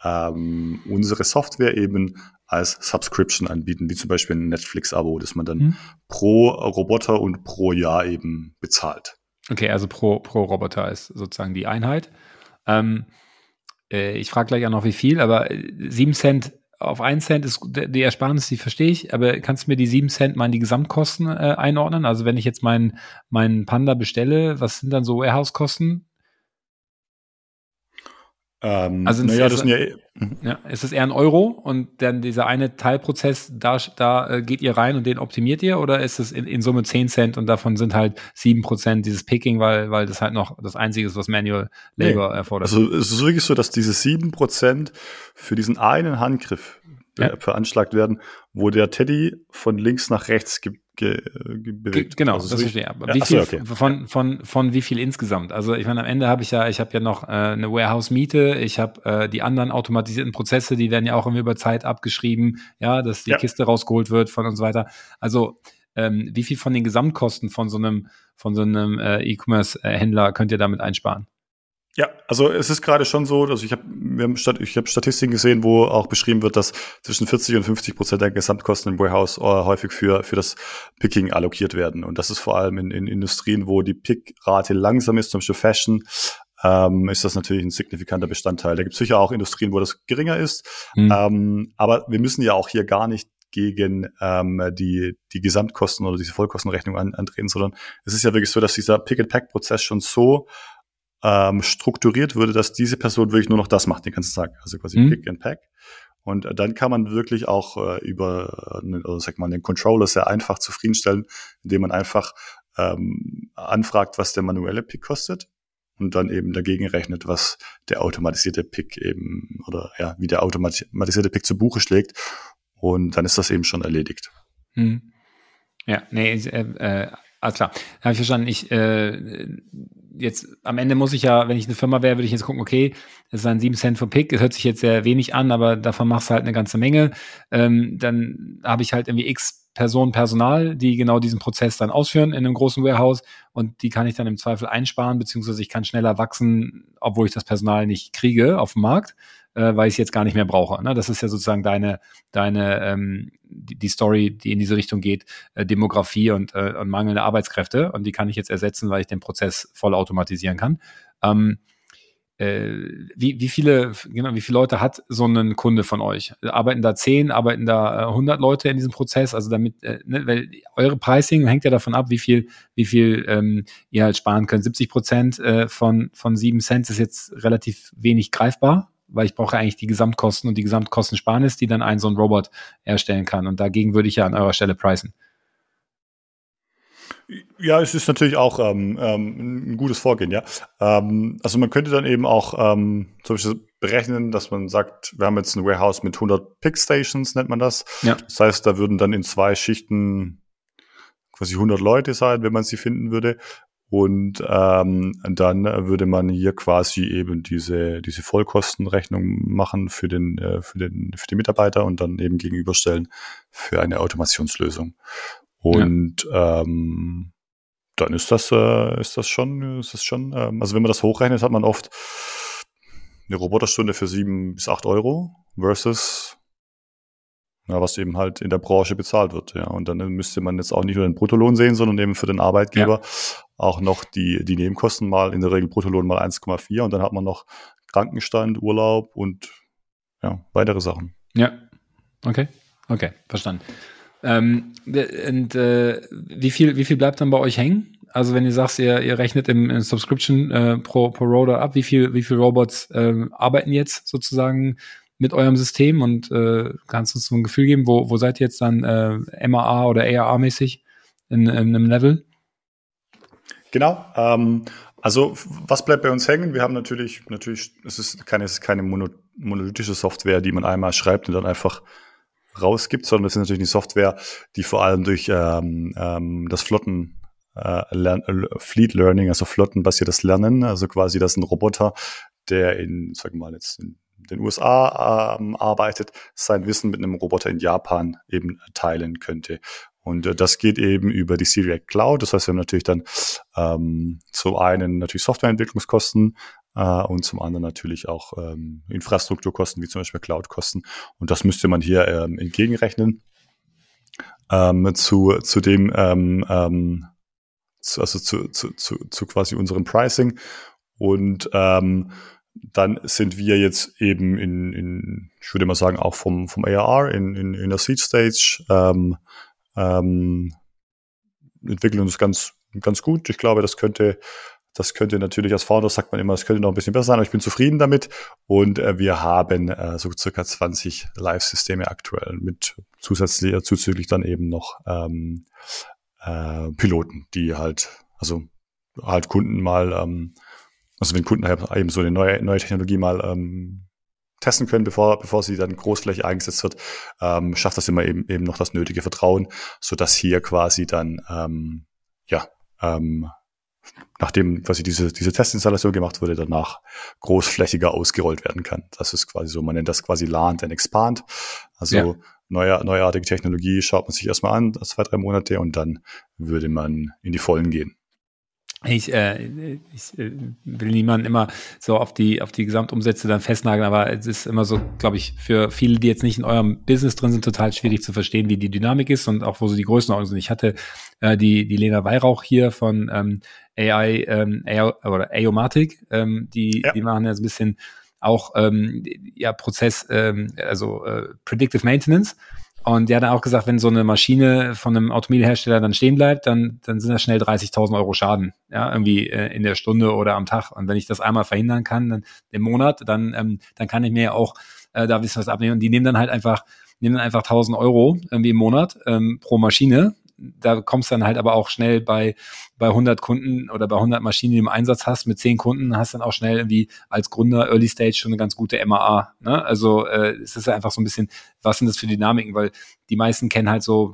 ähm, unsere Software eben als Subscription anbieten, wie zum Beispiel ein Netflix-Abo, das man dann mhm. pro Roboter und pro Jahr eben bezahlt. Okay, also pro, pro Roboter ist sozusagen die Einheit. Ähm, äh, ich frage gleich auch noch, wie viel, aber äh, sieben Cent auf einen Cent ist die Ersparnis, die verstehe ich, aber kannst du mir die sieben Cent mal in die Gesamtkosten äh, einordnen? Also wenn ich jetzt meinen meinen Panda bestelle, was sind dann so Warehouse-Kosten? Ähm, also naja, das sind ja, mhm. ja, ist es eher ein Euro und dann dieser eine Teilprozess, da, da äh, geht ihr rein und den optimiert ihr oder ist es in, in Summe 10 Cent und davon sind halt 7 Prozent dieses Picking, weil, weil das halt noch das Einzige ist, was Manual Labor nee. erfordert? Also es ist wirklich so, dass diese 7 Prozent für diesen einen Handgriff ja. veranschlagt werden, wo der Teddy von links nach rechts ge ge ge bewegt. Genau, also das verstehe ich. Ja, wie viel so, okay. von, von, von wie viel insgesamt? Also ich meine, am Ende habe ich ja, ich habe ja noch äh, eine Warehouse-Miete, ich habe äh, die anderen automatisierten Prozesse, die werden ja auch immer über Zeit abgeschrieben, ja, dass die ja. Kiste rausgeholt wird von und so weiter. Also ähm, wie viel von den Gesamtkosten von so einem, von so einem äh, E-Commerce-Händler könnt ihr damit einsparen? Ja, also es ist gerade schon so, dass ich habe ich hab Statistiken gesehen, wo auch beschrieben wird, dass zwischen 40 und 50 Prozent der Gesamtkosten im Warehouse äh, häufig für, für das Picking allokiert werden. Und das ist vor allem in, in Industrien, wo die Pickrate langsam ist, zum Beispiel Fashion, ähm, ist das natürlich ein signifikanter Bestandteil. Da gibt es sicher auch Industrien, wo das geringer ist. Mhm. Ähm, aber wir müssen ja auch hier gar nicht gegen ähm, die, die Gesamtkosten oder diese Vollkostenrechnung an, antreten, sondern es ist ja wirklich so, dass dieser Pick-and-Pack-Prozess schon so ähm, strukturiert würde, dass diese Person wirklich nur noch das macht den ganzen Tag. Also quasi mhm. Pick and Pack. Und äh, dann kann man wirklich auch äh, über äh, oder sag mal, den Controller sehr einfach zufriedenstellen, indem man einfach ähm, anfragt, was der manuelle Pick kostet und dann eben dagegen rechnet, was der automatisierte Pick eben oder ja, wie der automatisierte Pick zu Buche schlägt. Und dann ist das eben schon erledigt. Hm. Ja, nee, äh, äh, alles klar. Habe ich verstanden. Ich äh, jetzt am Ende muss ich ja, wenn ich eine Firma wäre, würde ich jetzt gucken, okay, das ist ein 7 Cent für Pick, das hört sich jetzt sehr wenig an, aber davon machst du halt eine ganze Menge. Ähm, dann habe ich halt irgendwie x Personen Personal, die genau diesen Prozess dann ausführen in einem großen Warehouse und die kann ich dann im Zweifel einsparen, beziehungsweise ich kann schneller wachsen, obwohl ich das Personal nicht kriege auf dem Markt äh, weil ich es jetzt gar nicht mehr brauche. Ne? Das ist ja sozusagen deine, deine ähm, die, die Story, die in diese Richtung geht, äh, Demografie und, äh, und mangelnde Arbeitskräfte. Und die kann ich jetzt ersetzen, weil ich den Prozess voll automatisieren kann. Ähm, äh, wie, wie viele, genau, wie viele Leute hat so ein Kunde von euch? Arbeiten da zehn, arbeiten da äh, 100 Leute in diesem Prozess? Also damit, äh, ne, weil eure Pricing hängt ja davon ab, wie viel, wie viel ähm, ihr halt sparen könnt. 70 Prozent äh, von, von sieben Cent ist jetzt relativ wenig greifbar weil ich brauche eigentlich die Gesamtkosten und die Gesamtkostensparnis, die dann ein so ein Robot erstellen kann. Und dagegen würde ich ja an eurer Stelle preisen. Ja, es ist natürlich auch ähm, ähm, ein gutes Vorgehen, ja. Ähm, also man könnte dann eben auch ähm, zum Beispiel berechnen, dass man sagt, wir haben jetzt ein Warehouse mit 100 Pick-Stations, nennt man das. Ja. Das heißt, da würden dann in zwei Schichten quasi 100 Leute sein, wenn man sie finden würde. Und ähm, dann würde man hier quasi eben diese, diese Vollkostenrechnung machen für den, äh, für den, für die Mitarbeiter und dann eben gegenüberstellen für eine Automationslösung. Und ja. ähm, dann ist das, äh, ist das schon, ist das schon, ähm, also wenn man das hochrechnet, hat man oft eine Roboterstunde für sieben bis acht Euro versus ja, was eben halt in der Branche bezahlt wird. Ja. Und dann müsste man jetzt auch nicht nur den Bruttolohn sehen, sondern eben für den Arbeitgeber ja. Auch noch die, die Nebenkosten mal, in der Regel Bruttolohn mal 1,4 und dann hat man noch Krankenstand, Urlaub und ja, weitere Sachen. Ja, okay, okay, verstanden. Ähm, und äh, wie, viel, wie viel bleibt dann bei euch hängen? Also wenn ihr sagst, ihr, ihr rechnet im, im Subscription äh, pro, pro Rotor ab, wie viel, wie viel Robots äh, arbeiten jetzt sozusagen mit eurem System und äh, kannst du uns so ein Gefühl geben, wo, wo seid ihr jetzt dann äh, MAA oder ARA-mäßig in, in einem Level? Genau. Ähm, also was bleibt bei uns hängen? Wir haben natürlich, natürlich, es ist keine, es ist keine monolithische Software, die man einmal schreibt und dann einfach rausgibt, sondern das ist natürlich eine Software, die vor allem durch ähm, ähm, das Flotten äh, Lern äh, Fleet Learning, also flottenbasiertes Lernen, also quasi das ist ein Roboter, der in, sagen wir mal jetzt in den USA ähm, arbeitet, sein Wissen mit einem Roboter in Japan eben teilen könnte. Und äh, das geht eben über die Syriac Cloud. Das heißt, wir haben natürlich dann ähm, zum einen natürlich Softwareentwicklungskosten, äh, und zum anderen natürlich auch ähm, Infrastrukturkosten, wie zum Beispiel Cloudkosten. Und das müsste man hier ähm, entgegenrechnen. Ähm, zu, zu dem, ähm, ähm, zu, also zu, zu, zu, zu quasi unserem Pricing. Und ähm, dann sind wir jetzt eben in, in ich würde mal sagen, auch vom, vom ARR in, in, in der Seed Stage, ähm, ähm, entwickeln uns ganz, ganz gut. Ich glaube, das könnte das könnte natürlich als Founder sagt man immer, es könnte noch ein bisschen besser sein, aber ich bin zufrieden damit. Und äh, wir haben äh, so circa 20 Live-Systeme aktuell mit zusätzlich, äh, zuzüglich dann eben noch ähm, äh, Piloten, die halt, also halt Kunden mal, ähm, also wenn Kunden eben so eine neue, neue Technologie mal ähm, testen können, bevor, bevor sie dann großflächig eingesetzt wird, ähm, schafft das immer eben, eben noch das nötige Vertrauen, so dass hier quasi dann ähm, ja ähm, nachdem quasi diese, diese Testinstallation gemacht wurde, danach großflächiger ausgerollt werden kann. Das ist quasi so, man nennt das quasi Land and Expand. Also ja. neue, neuartige Technologie schaut man sich erstmal an, zwei, drei Monate und dann würde man in die Vollen gehen. Ich, äh, ich äh, will niemanden immer so auf die, auf die Gesamtumsätze dann festnageln, aber es ist immer so, glaube ich, für viele, die jetzt nicht in eurem Business drin sind, total schwierig zu verstehen, wie die Dynamik ist und auch wo so die Größenordnungen sind. Ich hatte äh, die, die Lena Weihrauch hier von ähm, AI ähm, AI oder Aomatic, ähm, die, ja. die machen ja so ein bisschen auch ähm, ja Prozess, ähm, also äh, Predictive Maintenance. Und der hat dann auch gesagt, wenn so eine Maschine von einem Automobilhersteller dann stehen bleibt, dann, dann sind das schnell 30.000 Euro Schaden, ja, irgendwie äh, in der Stunde oder am Tag. Und wenn ich das einmal verhindern kann, dann im Monat, dann, ähm, dann kann ich mir auch äh, da wissen was abnehmen. Und die nehmen dann halt einfach, nehmen dann einfach 1.000 Euro irgendwie im Monat ähm, pro Maschine da kommst dann halt aber auch schnell bei, bei 100 Kunden oder bei 100 Maschinen, die du im Einsatz hast, mit 10 Kunden, hast dann auch schnell irgendwie als Gründer Early Stage schon eine ganz gute MAA. Ne? Also äh, es ist einfach so ein bisschen, was sind das für Dynamiken, weil die meisten kennen halt so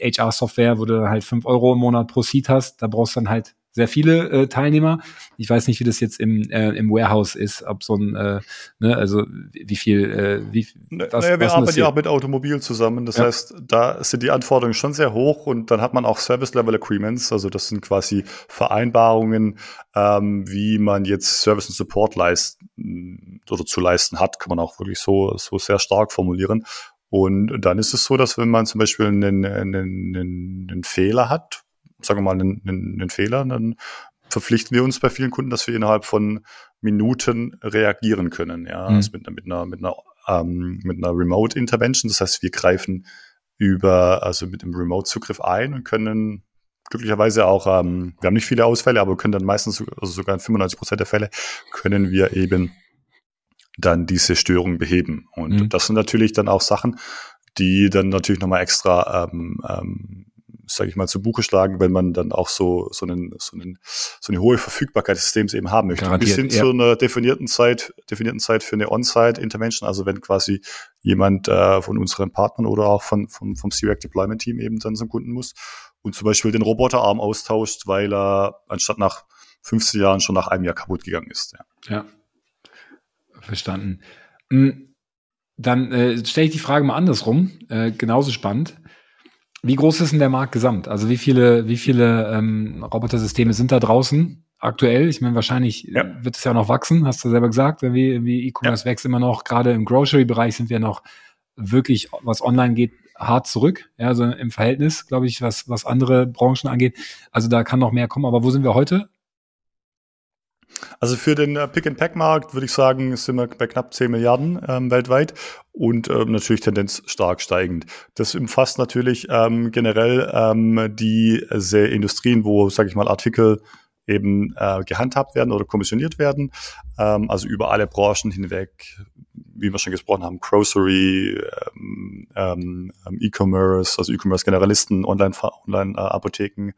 äh, HR-Software, wo du halt 5 Euro im Monat pro Seat hast, da brauchst du dann halt sehr viele äh, Teilnehmer. Ich weiß nicht, wie das jetzt im, äh, im Warehouse ist, ob so ein, äh, ne, also wie viel, äh, wie was, naja, wir arbeiten ja auch mit Automobil zusammen. Das ja. heißt, da sind die Anforderungen schon sehr hoch und dann hat man auch Service Level Agreements. Also das sind quasi Vereinbarungen, ähm, wie man jetzt Service und Support leisten oder zu leisten hat, kann man auch wirklich so, so sehr stark formulieren. Und dann ist es so, dass wenn man zum Beispiel einen, einen, einen Fehler hat, sagen wir mal, einen, einen, einen Fehler, dann verpflichten wir uns bei vielen Kunden, dass wir innerhalb von Minuten reagieren können. Ja, mhm. also mit, mit einer, mit einer, ähm, mit einer Remote Intervention. Das heißt, wir greifen über, also mit dem Remote-Zugriff ein und können glücklicherweise auch, ähm, wir haben nicht viele Ausfälle, aber können dann meistens, also sogar in 95 Prozent der Fälle, können wir eben dann diese Störung beheben. Und mhm. das sind natürlich dann auch Sachen, die dann natürlich nochmal extra ähm, ähm, sage ich mal, zu Buche schlagen, wenn man dann auch so, so, einen, so, einen, so eine hohe Verfügbarkeit des Systems eben haben möchte. Garantiert, Bis hin ja. zu einer definierten Zeit, definierten Zeit für eine On-Site-Intervention, also wenn quasi jemand äh, von unseren Partnern oder auch von, vom, vom C-React Deployment Team eben dann zum Kunden muss und zum Beispiel den Roboterarm austauscht, weil er anstatt nach 15 Jahren schon nach einem Jahr kaputt gegangen ist. Ja, ja. verstanden. Hm, dann äh, stelle ich die Frage mal andersrum, äh, genauso spannend. Wie groß ist denn der Markt gesamt? Also wie viele, wie viele ähm, Robotersysteme sind da draußen aktuell? Ich meine, wahrscheinlich ja. wird es ja noch wachsen, hast du selber gesagt, wie, wie E-Commerce ja. wächst immer noch. Gerade im Grocery-Bereich sind wir noch wirklich, was online geht, hart zurück. Ja, also im Verhältnis, glaube ich, was, was andere Branchen angeht. Also da kann noch mehr kommen. Aber wo sind wir heute? Also für den äh, Pick-and-Pack-Markt würde ich sagen, sind wir bei knapp 10 Milliarden ähm, weltweit und ähm, natürlich Tendenz stark steigend. Das umfasst natürlich ähm, generell ähm, die sehr Industrien, wo, sage ich mal, Artikel eben äh, gehandhabt werden oder kommissioniert werden. Ähm, also über alle Branchen hinweg, wie wir schon gesprochen haben, Grocery, ähm, ähm, E-Commerce, also E-Commerce-Generalisten, Online-Apotheken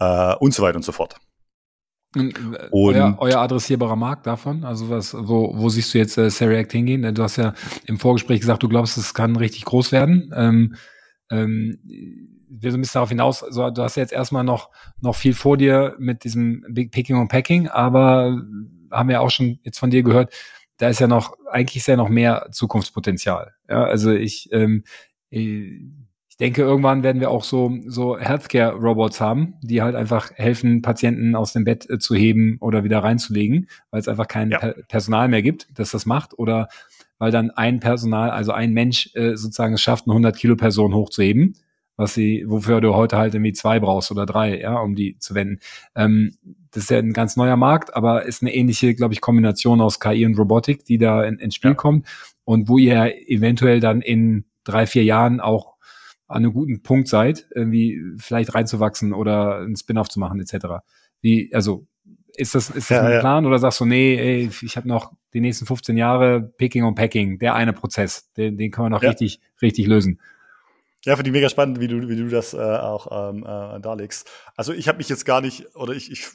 Online, äh, und so weiter und so fort. Und euer, euer, adressierbarer Markt davon, also was, wo, wo siehst du jetzt äh, Seriact hingehen? Du hast ja im Vorgespräch gesagt, du glaubst, es kann richtig groß werden. Ähm, ähm, wir so ein bisschen darauf hinaus, so, du hast ja jetzt erstmal noch, noch viel vor dir mit diesem Big Picking und Packing, aber haben wir auch schon jetzt von dir gehört, da ist ja noch, eigentlich ist ja noch mehr Zukunftspotenzial. Ja, also ich, ähm, ich denke, irgendwann werden wir auch so, so Healthcare-Robots haben, die halt einfach helfen, Patienten aus dem Bett äh, zu heben oder wieder reinzulegen, weil es einfach kein ja. per Personal mehr gibt, das das macht oder weil dann ein Personal, also ein Mensch äh, sozusagen es schafft, eine 100 Kilo Person hochzuheben, was sie, wofür du heute halt irgendwie zwei brauchst oder drei, ja, um die zu wenden. Ähm, das ist ja ein ganz neuer Markt, aber ist eine ähnliche, glaube ich, Kombination aus KI und Robotik, die da in, ins Spiel ja. kommt und wo ihr eventuell dann in drei, vier Jahren auch an einem guten Punkt seid, irgendwie vielleicht reinzuwachsen oder einen Spin-off zu machen, etc. Wie, also ist das, ist das ja, ein Plan ja. oder sagst du, nee, ey, ich habe noch die nächsten 15 Jahre Picking und Packing, der eine Prozess, den, den können wir noch ja. richtig, richtig lösen. Ja, finde ich mega spannend, wie du, wie du das äh, auch ähm, äh, darlegst. Also ich habe mich jetzt gar nicht, oder ich, ich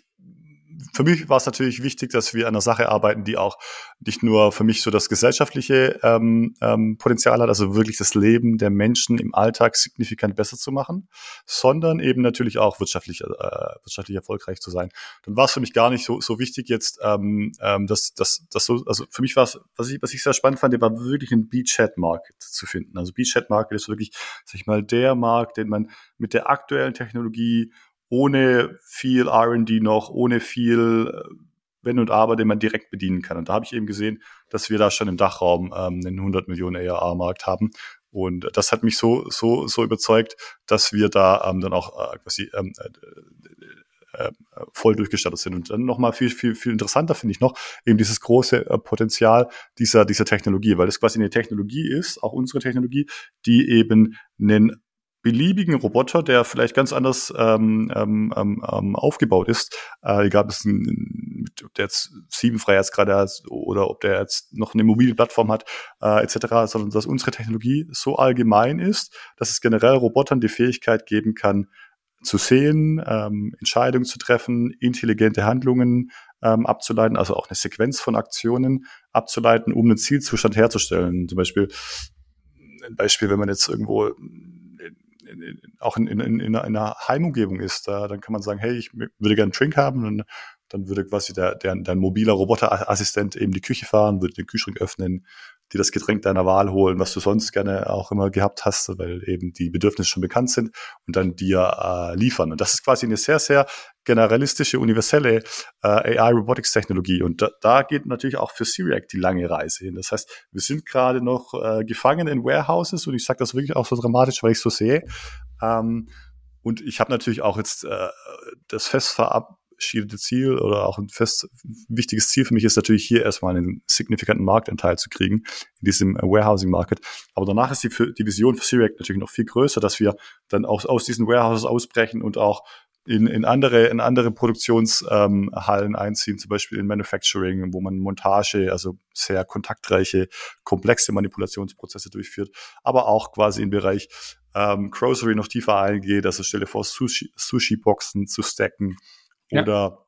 für mich war es natürlich wichtig, dass wir an einer Sache arbeiten, die auch nicht nur für mich so das gesellschaftliche ähm, ähm, Potenzial hat, also wirklich das Leben der Menschen im Alltag signifikant besser zu machen, sondern eben natürlich auch wirtschaftlich, äh, wirtschaftlich erfolgreich zu sein. Dann war es für mich gar nicht so, so wichtig jetzt, ähm, ähm, dass dass dass so, also für mich war es, was ich, was ich sehr spannend fand, war wirklich ein Beachhead-Market zu finden. Also Beachhead-Market ist wirklich, sag ich mal, der Markt, den man mit der aktuellen Technologie ohne viel RD noch, ohne viel äh, Wenn und Aber, den man direkt bedienen kann. Und da habe ich eben gesehen, dass wir da schon im Dachraum ähm, einen 100 Millionen ARR-Markt haben. Und das hat mich so, so, so überzeugt, dass wir da ähm, dann auch äh, quasi ähm, äh, äh, voll durchgestattet sind. Und dann nochmal viel, viel, viel interessanter finde ich noch eben dieses große äh, Potenzial dieser, dieser Technologie, weil das quasi eine Technologie ist, auch unsere Technologie, die eben einen beliebigen Roboter, der vielleicht ganz anders ähm, ähm, ähm, ähm aufgebaut ist, äh, egal ob, es ein, ob der jetzt sieben Freiheitsgrade hat oder ob der jetzt noch eine mobile Plattform hat, äh, etc., sondern dass unsere Technologie so allgemein ist, dass es generell Robotern die Fähigkeit geben kann, zu sehen, ähm, Entscheidungen zu treffen, intelligente Handlungen ähm, abzuleiten, also auch eine Sequenz von Aktionen abzuleiten, um einen Zielzustand herzustellen. Zum Beispiel ein Beispiel, wenn man jetzt irgendwo auch in, in, in, in einer Heimumgebung ist, da, dann kann man sagen, hey, ich würde gerne einen Drink haben, und dann würde quasi der, der, dein mobiler Roboterassistent eben die Küche fahren, würde den Kühlschrank öffnen, dir das Getränk deiner Wahl holen, was du sonst gerne auch immer gehabt hast, weil eben die Bedürfnisse schon bekannt sind und dann dir äh, liefern. Und das ist quasi eine sehr, sehr generalistische, universelle äh, AI-Robotics-Technologie. Und da, da geht natürlich auch für Syriac die lange Reise hin. Das heißt, wir sind gerade noch äh, gefangen in Warehouses und ich sage das wirklich auch so dramatisch, weil ich so sehe. Ähm, und ich habe natürlich auch jetzt äh, das fest verab verabschiedete Ziel oder auch ein fest wichtiges Ziel für mich ist natürlich hier erstmal einen signifikanten Marktanteil zu kriegen in diesem Warehousing Market. Aber danach ist die, die Vision für Syriac natürlich noch viel größer, dass wir dann aus, aus diesen Warehouses ausbrechen und auch in, in andere, in andere Produktionshallen ähm, einziehen, zum Beispiel in Manufacturing, wo man Montage, also sehr kontaktreiche, komplexe Manipulationsprozesse durchführt, aber auch quasi im Bereich ähm, Grocery noch tiefer eingeht, also stelle vor, Sushi-Boxen zu stacken ja. oder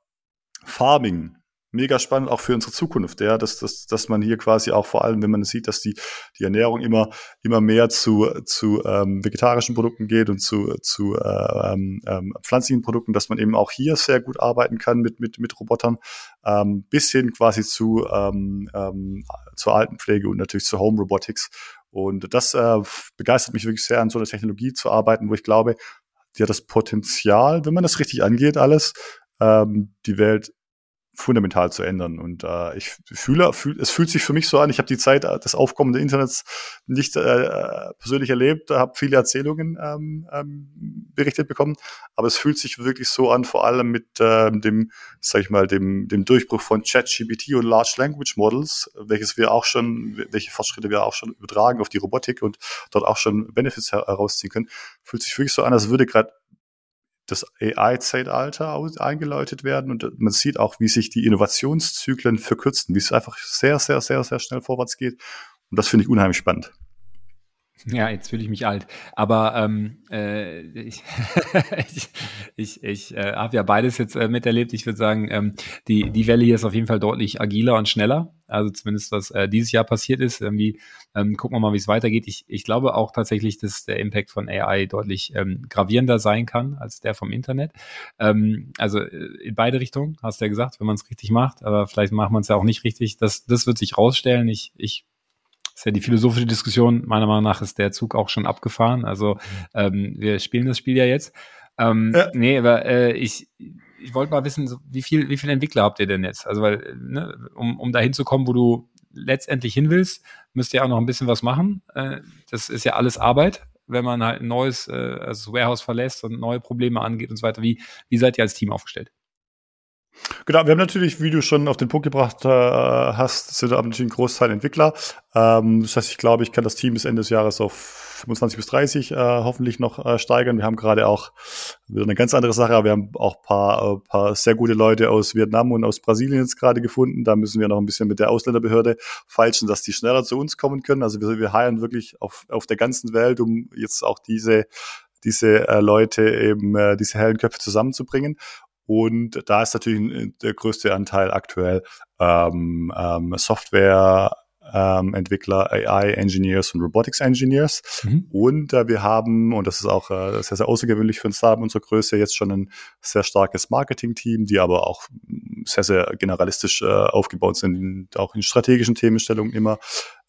Farming mega spannend auch für unsere Zukunft, ja, dass, dass, dass man hier quasi auch vor allem, wenn man sieht, dass die, die Ernährung immer, immer mehr zu, zu ähm, vegetarischen Produkten geht und zu, zu äh, ähm, ähm, pflanzlichen Produkten, dass man eben auch hier sehr gut arbeiten kann mit, mit, mit Robotern, ähm, bis hin quasi zu, ähm, ähm, zur Altenpflege und natürlich zu Home Robotics. Und das äh, begeistert mich wirklich sehr, an so einer Technologie zu arbeiten, wo ich glaube, die hat das Potenzial, wenn man das richtig angeht, alles, ähm, die Welt fundamental zu ändern. Und äh, ich fühle, fühl, es fühlt sich für mich so an, ich habe die Zeit des Aufkommen des Internets nicht äh, persönlich erlebt, habe viele Erzählungen ähm, ähm, berichtet bekommen, aber es fühlt sich wirklich so an, vor allem mit äh, dem, sag ich mal, dem, dem Durchbruch von ChatGPT und Large Language Models, welches wir auch schon, welche Fortschritte wir auch schon übertragen auf die Robotik und dort auch schon Benefits herausziehen können, fühlt sich wirklich so an, als würde gerade das AI-Zeitalter eingeläutet werden und man sieht auch, wie sich die Innovationszyklen verkürzen, wie es einfach sehr, sehr, sehr, sehr schnell vorwärts geht. Und das finde ich unheimlich spannend. Ja, jetzt fühle ich mich alt. Aber ähm, äh, ich, ich, ich, ich äh, habe ja beides jetzt äh, miterlebt. Ich würde sagen, ähm, die, die Welle hier ist auf jeden Fall deutlich agiler und schneller. Also zumindest was äh, dieses Jahr passiert ist. Irgendwie ähm, gucken wir mal, wie es weitergeht. Ich, ich glaube auch tatsächlich, dass der Impact von AI deutlich ähm, gravierender sein kann als der vom Internet. Ähm, also äh, in beide Richtungen, hast du ja gesagt, wenn man es richtig macht. Aber vielleicht macht man es ja auch nicht richtig. Das, das wird sich rausstellen. Ich, ich ist ja die philosophische Diskussion. Meiner Meinung nach ist der Zug auch schon abgefahren. Also ähm, wir spielen das Spiel ja jetzt. Ähm, ja. Nee, aber äh, ich, ich wollte mal wissen, wie viel, wie viele Entwickler habt ihr denn jetzt? Also weil, ne, um, um dahin zu kommen, wo du letztendlich hin willst, müsst ihr auch noch ein bisschen was machen. Äh, das ist ja alles Arbeit, wenn man halt ein neues äh, also Warehouse verlässt und neue Probleme angeht und so weiter. Wie, wie seid ihr als Team aufgestellt? Genau, wir haben natürlich, wie du schon auf den Punkt gebracht äh, hast, sind natürlich ein Großteil Entwickler. Ähm, das heißt, ich glaube, ich kann das Team bis Ende des Jahres auf 25 bis 30 äh, hoffentlich noch äh, steigern. Wir haben gerade auch wieder eine ganz andere Sache, aber wir haben auch paar, äh, paar sehr gute Leute aus Vietnam und aus Brasilien jetzt gerade gefunden. Da müssen wir noch ein bisschen mit der Ausländerbehörde feilschen, dass die schneller zu uns kommen können. Also wir, wir heilen wirklich auf, auf der ganzen Welt, um jetzt auch diese diese äh, Leute eben äh, diese hellen Köpfe zusammenzubringen. Und da ist natürlich äh, der größte Anteil aktuell ähm, ähm, Software, ähm, Entwickler, AI-Engineers und Robotics-Engineers. Mhm. Und äh, wir haben, und das ist auch äh, sehr, sehr außergewöhnlich für ein Startup unserer Größe, jetzt schon ein sehr starkes Marketing-Team, die aber auch sehr, sehr generalistisch äh, aufgebaut sind, auch in strategischen Themenstellungen immer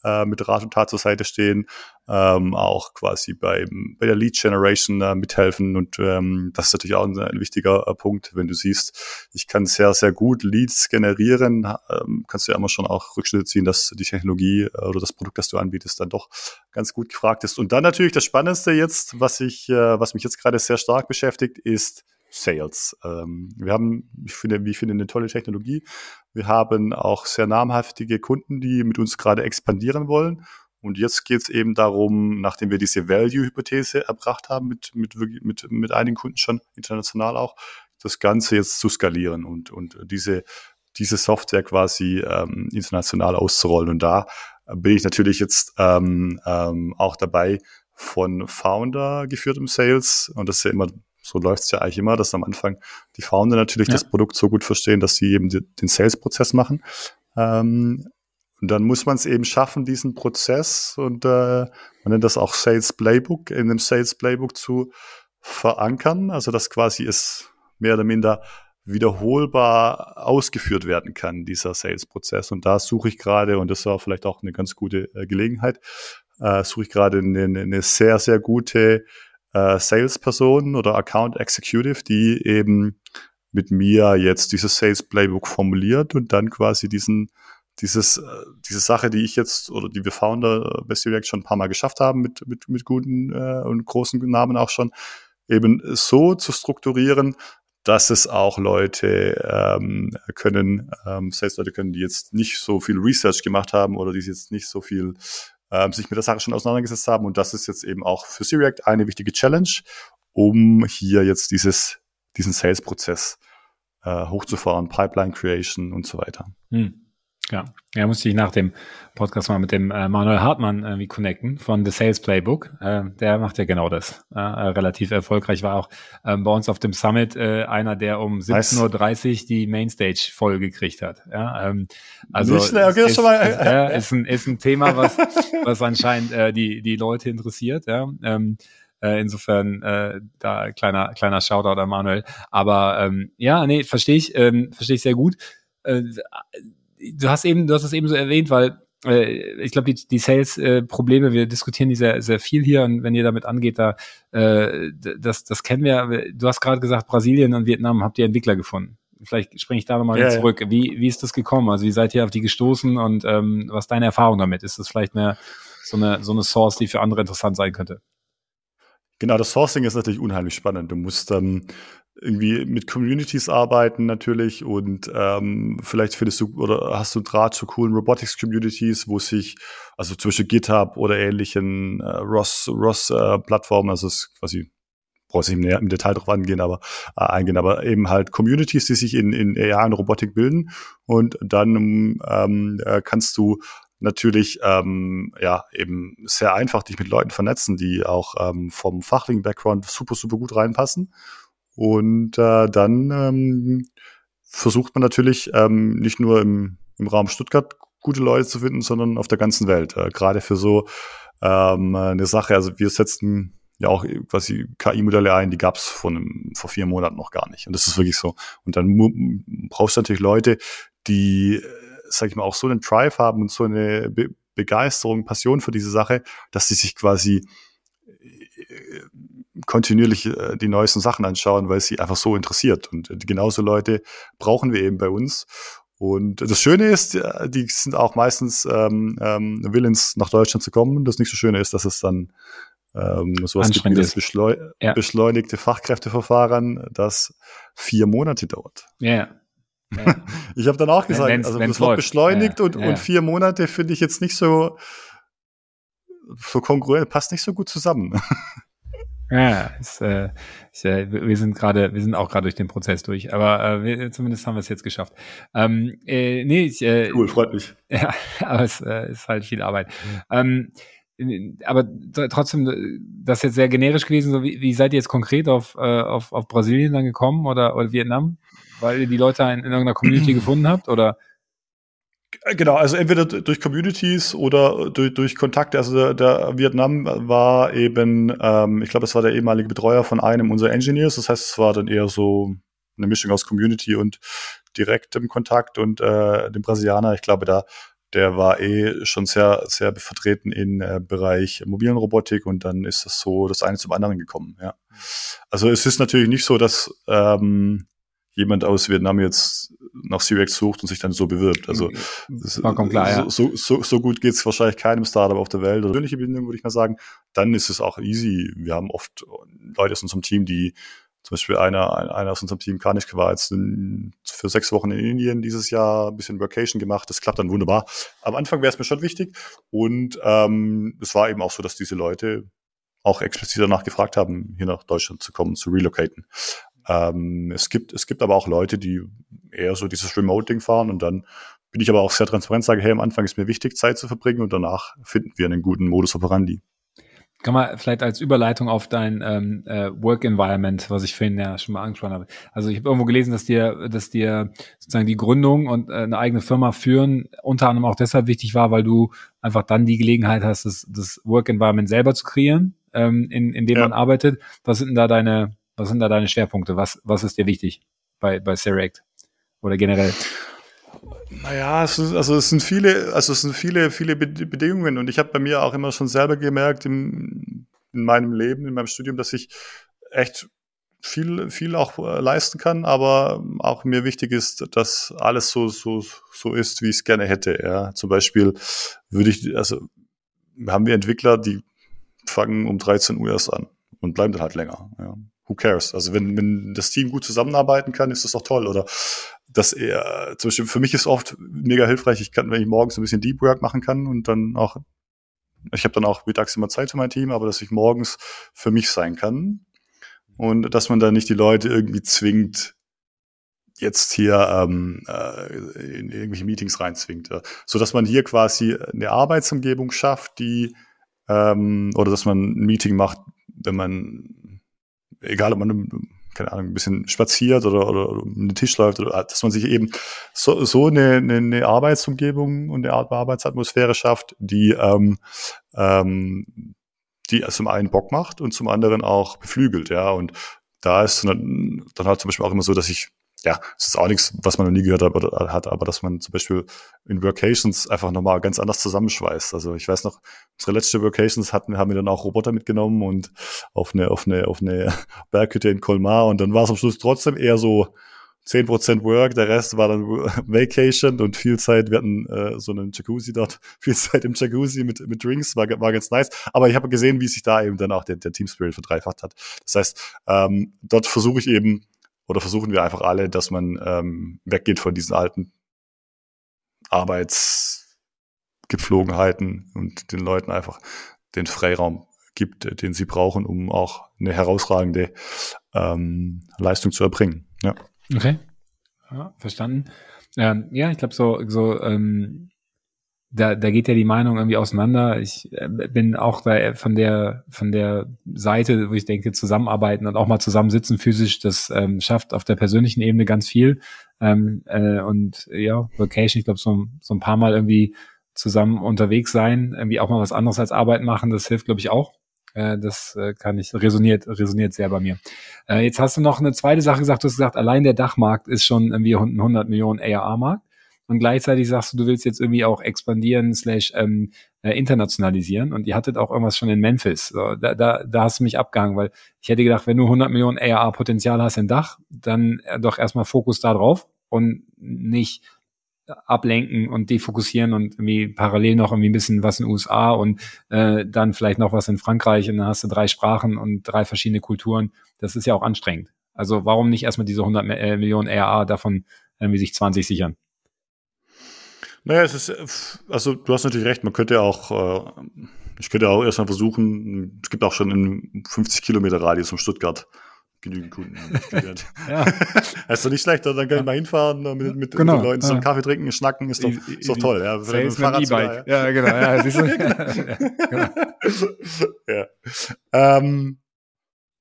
äh, mit Rat und Tat zur Seite stehen, ähm, auch quasi beim, bei der Lead Generation äh, mithelfen. Und ähm, das ist natürlich auch ein, ein wichtiger äh, Punkt, wenn du siehst, ich kann sehr, sehr gut Leads generieren, ähm, kannst du ja immer schon auch Rückschnitte ziehen, dass die Technologie äh, oder das Produkt, das du anbietest, dann doch ganz gut gefragt ist. Und dann natürlich das Spannendste jetzt, was ich, äh, was mich jetzt gerade sehr stark beschäftigt, ist Sales. Ähm, wir haben, ich finde, wie ich finde, eine tolle Technologie. Wir haben auch sehr namhaftige Kunden, die mit uns gerade expandieren wollen. Und jetzt geht es eben darum, nachdem wir diese Value-Hypothese erbracht haben, mit, mit, mit, mit einigen Kunden schon international auch, das Ganze jetzt zu skalieren und, und diese, diese Software quasi ähm, international auszurollen. Und da bin ich natürlich jetzt ähm, ähm, auch dabei, von Founder geführtem Sales. Und das ist ja immer so läuft es ja eigentlich immer, dass am Anfang die Founder natürlich ja. das Produkt so gut verstehen, dass sie eben die, den Sales-Prozess machen. Ähm, und dann muss man es eben schaffen, diesen Prozess und äh, man nennt das auch Sales Playbook, in dem Sales Playbook zu verankern, also dass quasi es mehr oder minder wiederholbar ausgeführt werden kann, dieser Sales-Prozess. Und da suche ich gerade, und das war vielleicht auch eine ganz gute äh, Gelegenheit, äh, suche ich gerade eine, eine sehr, sehr gute äh, Salesperson oder Account Executive, die eben mit mir jetzt dieses Sales Playbook formuliert und dann quasi diesen dieses, äh, diese Sache, die ich jetzt oder die wir Founder äh, Best React schon ein paar Mal geschafft haben mit, mit, mit guten äh, und großen Namen auch schon, eben so zu strukturieren, dass es auch Leute ähm, können, ähm, Sales-Leute können, die jetzt nicht so viel Research gemacht haben oder die jetzt nicht so viel ähm, sich mit der Sache schon auseinandergesetzt haben. Und das ist jetzt eben auch für Syreact eine wichtige Challenge, um hier jetzt dieses, diesen Sales-Prozess äh, hochzufahren, Pipeline Creation und so weiter. Hm. Ja, ja, musste ich nach dem Podcast mal mit dem äh, Manuel Hartmann irgendwie connecten von The Sales Playbook. Äh, der macht ja genau das. Äh, relativ erfolgreich war auch ähm, bei uns auf dem Summit äh, einer, der um 17.30 Uhr die Mainstage voll gekriegt hat. Ja, ähm, also Nicht, okay, ist, ist, ist, ein, ist ein Thema, was, was anscheinend äh, die, die Leute interessiert. Ja. Ähm, äh, insofern äh, da kleiner kleiner Shoutout an Manuel. Aber ähm, ja, nee, verstehe ich, ähm, verstehe ich sehr gut. Äh, du hast eben, du hast es eben so erwähnt, weil äh, ich glaube, die, die Sales-Probleme, äh, wir diskutieren die sehr, sehr viel hier und wenn ihr damit angeht, da äh, das, das kennen wir. Du hast gerade gesagt, Brasilien und Vietnam habt ihr Entwickler gefunden. Vielleicht springe ich da nochmal ja, zurück. Ja. Wie, wie ist das gekommen? Also wie seid ihr auf die gestoßen und ähm, was ist deine Erfahrung damit? Ist das vielleicht eine, so eine, so eine Source, die für andere interessant sein könnte? Genau, das Sourcing ist natürlich unheimlich spannend. Du musst ähm, irgendwie mit Communities arbeiten natürlich und ähm, vielleicht findest du oder hast du Draht zu coolen Robotics Communities, wo sich also zum Beispiel GitHub oder ähnlichen äh, ROS ROS äh, Plattformen, also es quasi brauchst nicht mehr im Detail drauf angehen, aber äh, eingehen, aber eben halt Communities, die sich in in AI und Robotik bilden und dann ähm, äh, kannst du natürlich ähm, ja eben sehr einfach dich mit Leuten vernetzen, die auch ähm, vom fachlichen Background super super gut reinpassen und äh, dann ähm, versucht man natürlich ähm, nicht nur im, im Raum Stuttgart gute Leute zu finden, sondern auf der ganzen Welt. Äh, Gerade für so ähm, eine Sache, also wir setzen ja auch quasi KI-Modelle ein, die gab es vor, vor vier Monaten noch gar nicht. Und das ist wirklich so. Und dann brauchst du natürlich Leute, die, sag ich mal, auch so einen Drive haben und so eine Be Begeisterung, Passion für diese Sache, dass sie sich quasi kontinuierlich äh, die neuesten Sachen anschauen, weil sie einfach so interessiert. Und äh, genauso Leute brauchen wir eben bei uns. Und das Schöne ist, die sind auch meistens ähm, ähm, willens, nach Deutschland zu kommen. Das nicht so Schöne ist, dass es dann ähm, sowas gibt wie das beschleu ja. beschleunigte Fachkräfteverfahren, das vier Monate dauert. Ja. ja. ich habe dann auch gesagt, wenn's, also wenn's das Wort beschleunigt ja. Und, und vier Monate finde ich jetzt nicht so so kongruent, passt nicht so gut zusammen. Ja, ist, äh, ich, äh, wir sind gerade, wir sind auch gerade durch den Prozess durch, aber äh, wir, zumindest haben wir es jetzt geschafft. Ähm, äh, nee, ich, äh, cool, freut mich. Ja, aber es äh, ist halt viel Arbeit. Ähm, aber trotzdem, das ist jetzt sehr generisch gewesen. So wie, wie seid ihr jetzt konkret auf, äh, auf, auf Brasilien dann gekommen oder, oder Vietnam? Weil ihr die Leute in, in irgendeiner Community gefunden habt oder? Äh, genau, also entweder durch Communities oder durch, durch Kontakte. Also der, der Vietnam war eben, ähm, ich glaube, es war der ehemalige Betreuer von einem unserer Engineers. Das heißt, es war dann eher so eine Mischung aus Community und direktem Kontakt und äh, dem Brasilianer. Ich glaube, da der war eh schon sehr, sehr vertreten im äh, Bereich mobilen Robotik und dann ist das so das eine zum anderen gekommen. Ja. Also es ist natürlich nicht so, dass ähm, jemand aus Vietnam jetzt nach CUX sucht und sich dann so bewirbt. Also Vollkommen klar, ja. so, so, so gut geht's wahrscheinlich keinem Startup auf der Welt. Persönliche Bindung würde ich mal sagen. Dann ist es auch easy. Wir haben oft Leute aus unserem Team, die zum Beispiel einer, einer aus unserem Team, Kanishka, war jetzt für sechs Wochen in Indien dieses Jahr ein bisschen Workation gemacht. Das klappt dann wunderbar. Am Anfang wäre es mir schon wichtig. Und ähm, es war eben auch so, dass diese Leute auch explizit danach gefragt haben, hier nach Deutschland zu kommen, zu relocaten. Ähm, es, gibt, es gibt aber auch Leute, die eher so dieses Remote-Ding fahren und dann bin ich aber auch sehr transparent, sage, hey, am Anfang ist mir wichtig, Zeit zu verbringen und danach finden wir einen guten Modus operandi. Kann man vielleicht als Überleitung auf dein ähm, äh, Work Environment, was ich vorhin ja schon mal angesprochen habe. Also ich habe irgendwo gelesen, dass dir, dass dir sozusagen die Gründung und äh, eine eigene Firma führen unter anderem auch deshalb wichtig war, weil du einfach dann die Gelegenheit hast, das, das Work Environment selber zu kreieren, ähm, in, in dem ja. man arbeitet. Was sind denn da deine was sind da deine Schwerpunkte? Was, was ist dir wichtig bei, bei Seract oder generell? Naja, es ist, also es sind viele, also es sind viele, viele Bedingungen und ich habe bei mir auch immer schon selber gemerkt in, in meinem Leben, in meinem Studium, dass ich echt viel, viel auch äh, leisten kann, aber auch mir wichtig ist, dass alles so, so, so ist, wie ich es gerne hätte. Ja, zum Beispiel würde ich, also haben wir Entwickler, die fangen um 13 Uhr erst an und bleiben dann halt länger. Ja who cares? Also wenn, wenn das Team gut zusammenarbeiten kann, ist das doch toll. Oder dass er, zum Beispiel für mich ist oft mega hilfreich, ich kann, wenn ich morgens ein bisschen Deep Work machen kann und dann auch, ich habe dann auch mittags immer Zeit für mein Team, aber dass ich morgens für mich sein kann und dass man da nicht die Leute irgendwie zwingt, jetzt hier ähm, äh, in irgendwelche Meetings reinzwingt. Ja. So dass man hier quasi eine Arbeitsumgebung schafft, die ähm, oder dass man ein Meeting macht, wenn man, egal ob man keine Ahnung, ein bisschen spaziert oder, oder, um den Tisch läuft, oder dass man sich eben so, so eine, eine, eine Arbeitsumgebung und eine Art Arbeitsatmosphäre schafft, die ähm, ähm, die zum einen Bock macht und zum anderen auch beflügelt, ja. Und da ist dann, dann halt zum Beispiel auch immer so, dass ich ja, es ist auch nichts, was man noch nie gehört hat, aber, hat, aber dass man zum Beispiel in Workations einfach nochmal ganz anders zusammenschweißt. Also ich weiß noch, unsere letzte Workations hatten, haben wir dann auch Roboter mitgenommen und auf eine, auf eine, auf eine Berghütte in Colmar und dann war es am Schluss trotzdem eher so 10% Work, der Rest war dann Vacation und viel Zeit, wir hatten äh, so einen Jacuzzi dort, viel Zeit im Jacuzzi mit, mit Drinks, war, war ganz nice. Aber ich habe gesehen, wie sich da eben dann auch der, der Team Spirit verdreifacht hat. Das heißt, ähm, dort versuche ich eben oder versuchen wir einfach alle, dass man ähm, weggeht von diesen alten Arbeitsgepflogenheiten und den Leuten einfach den Freiraum gibt, den sie brauchen, um auch eine herausragende ähm, Leistung zu erbringen. Ja. Okay. Ja, verstanden. Ähm, ja, ich glaube, so, so ähm, da, da geht ja die Meinung irgendwie auseinander. Ich äh, bin auch da von der von der Seite, wo ich denke, zusammenarbeiten und auch mal zusammensitzen physisch, das ähm, schafft auf der persönlichen Ebene ganz viel. Ähm, äh, und ja, Vacation, ich glaube, so, so ein paar Mal irgendwie zusammen unterwegs sein, irgendwie auch mal was anderes als Arbeit machen, das hilft, glaube ich, auch. Äh, das äh, kann ich, resoniert, resoniert sehr bei mir. Äh, jetzt hast du noch eine zweite Sache gesagt, du hast gesagt, allein der Dachmarkt ist schon irgendwie ein 100 Millionen ARA-Markt und gleichzeitig sagst du, du willst jetzt irgendwie auch expandieren slash ähm, äh, internationalisieren und ihr hattet auch irgendwas schon in Memphis. So, da, da, da hast du mich abgehangen, weil ich hätte gedacht, wenn du 100 Millionen ARA-Potenzial hast in Dach, dann äh, doch erstmal Fokus da drauf und nicht ablenken und defokussieren und irgendwie parallel noch irgendwie ein bisschen was in den USA und äh, dann vielleicht noch was in Frankreich und dann hast du drei Sprachen und drei verschiedene Kulturen. Das ist ja auch anstrengend. Also warum nicht erstmal diese 100 äh, Millionen ARA davon irgendwie sich 20 sichern? Naja, es ist, äh, also du hast natürlich recht, man könnte auch, äh, ich könnte auch erstmal versuchen, es gibt auch schon in 50 Kilometer Radius um Stuttgart genügend Kunden. ja. ist doch nicht schlecht, dann kann ich mal hinfahren, mit, mit, genau. den Leuten so einen Kaffee trinken, schnacken, ist doch, ist doch toll. Ja, Fahrrad E-Bike. Ja. ja, genau. Ja, siehst du? ja, ja. Ähm,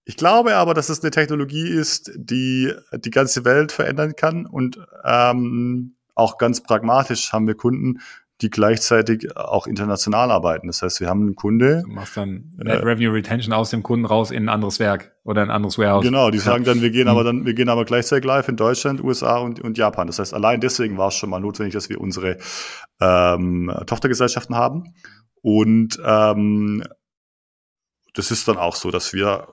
ich glaube aber, dass es eine Technologie ist, die die ganze Welt verändern kann und ähm, auch ganz pragmatisch haben wir Kunden, die gleichzeitig auch international arbeiten. Das heißt, wir haben einen Kunde. Du machst dann Net äh, Revenue Retention aus dem Kunden raus in ein anderes Werk oder ein anderes Warehouse. Genau, die sagen dann, wir gehen aber dann, wir gehen aber gleichzeitig live in Deutschland, USA und, und Japan. Das heißt, allein deswegen war es schon mal notwendig, dass wir unsere ähm, Tochtergesellschaften haben. Und ähm, das ist dann auch so, dass wir,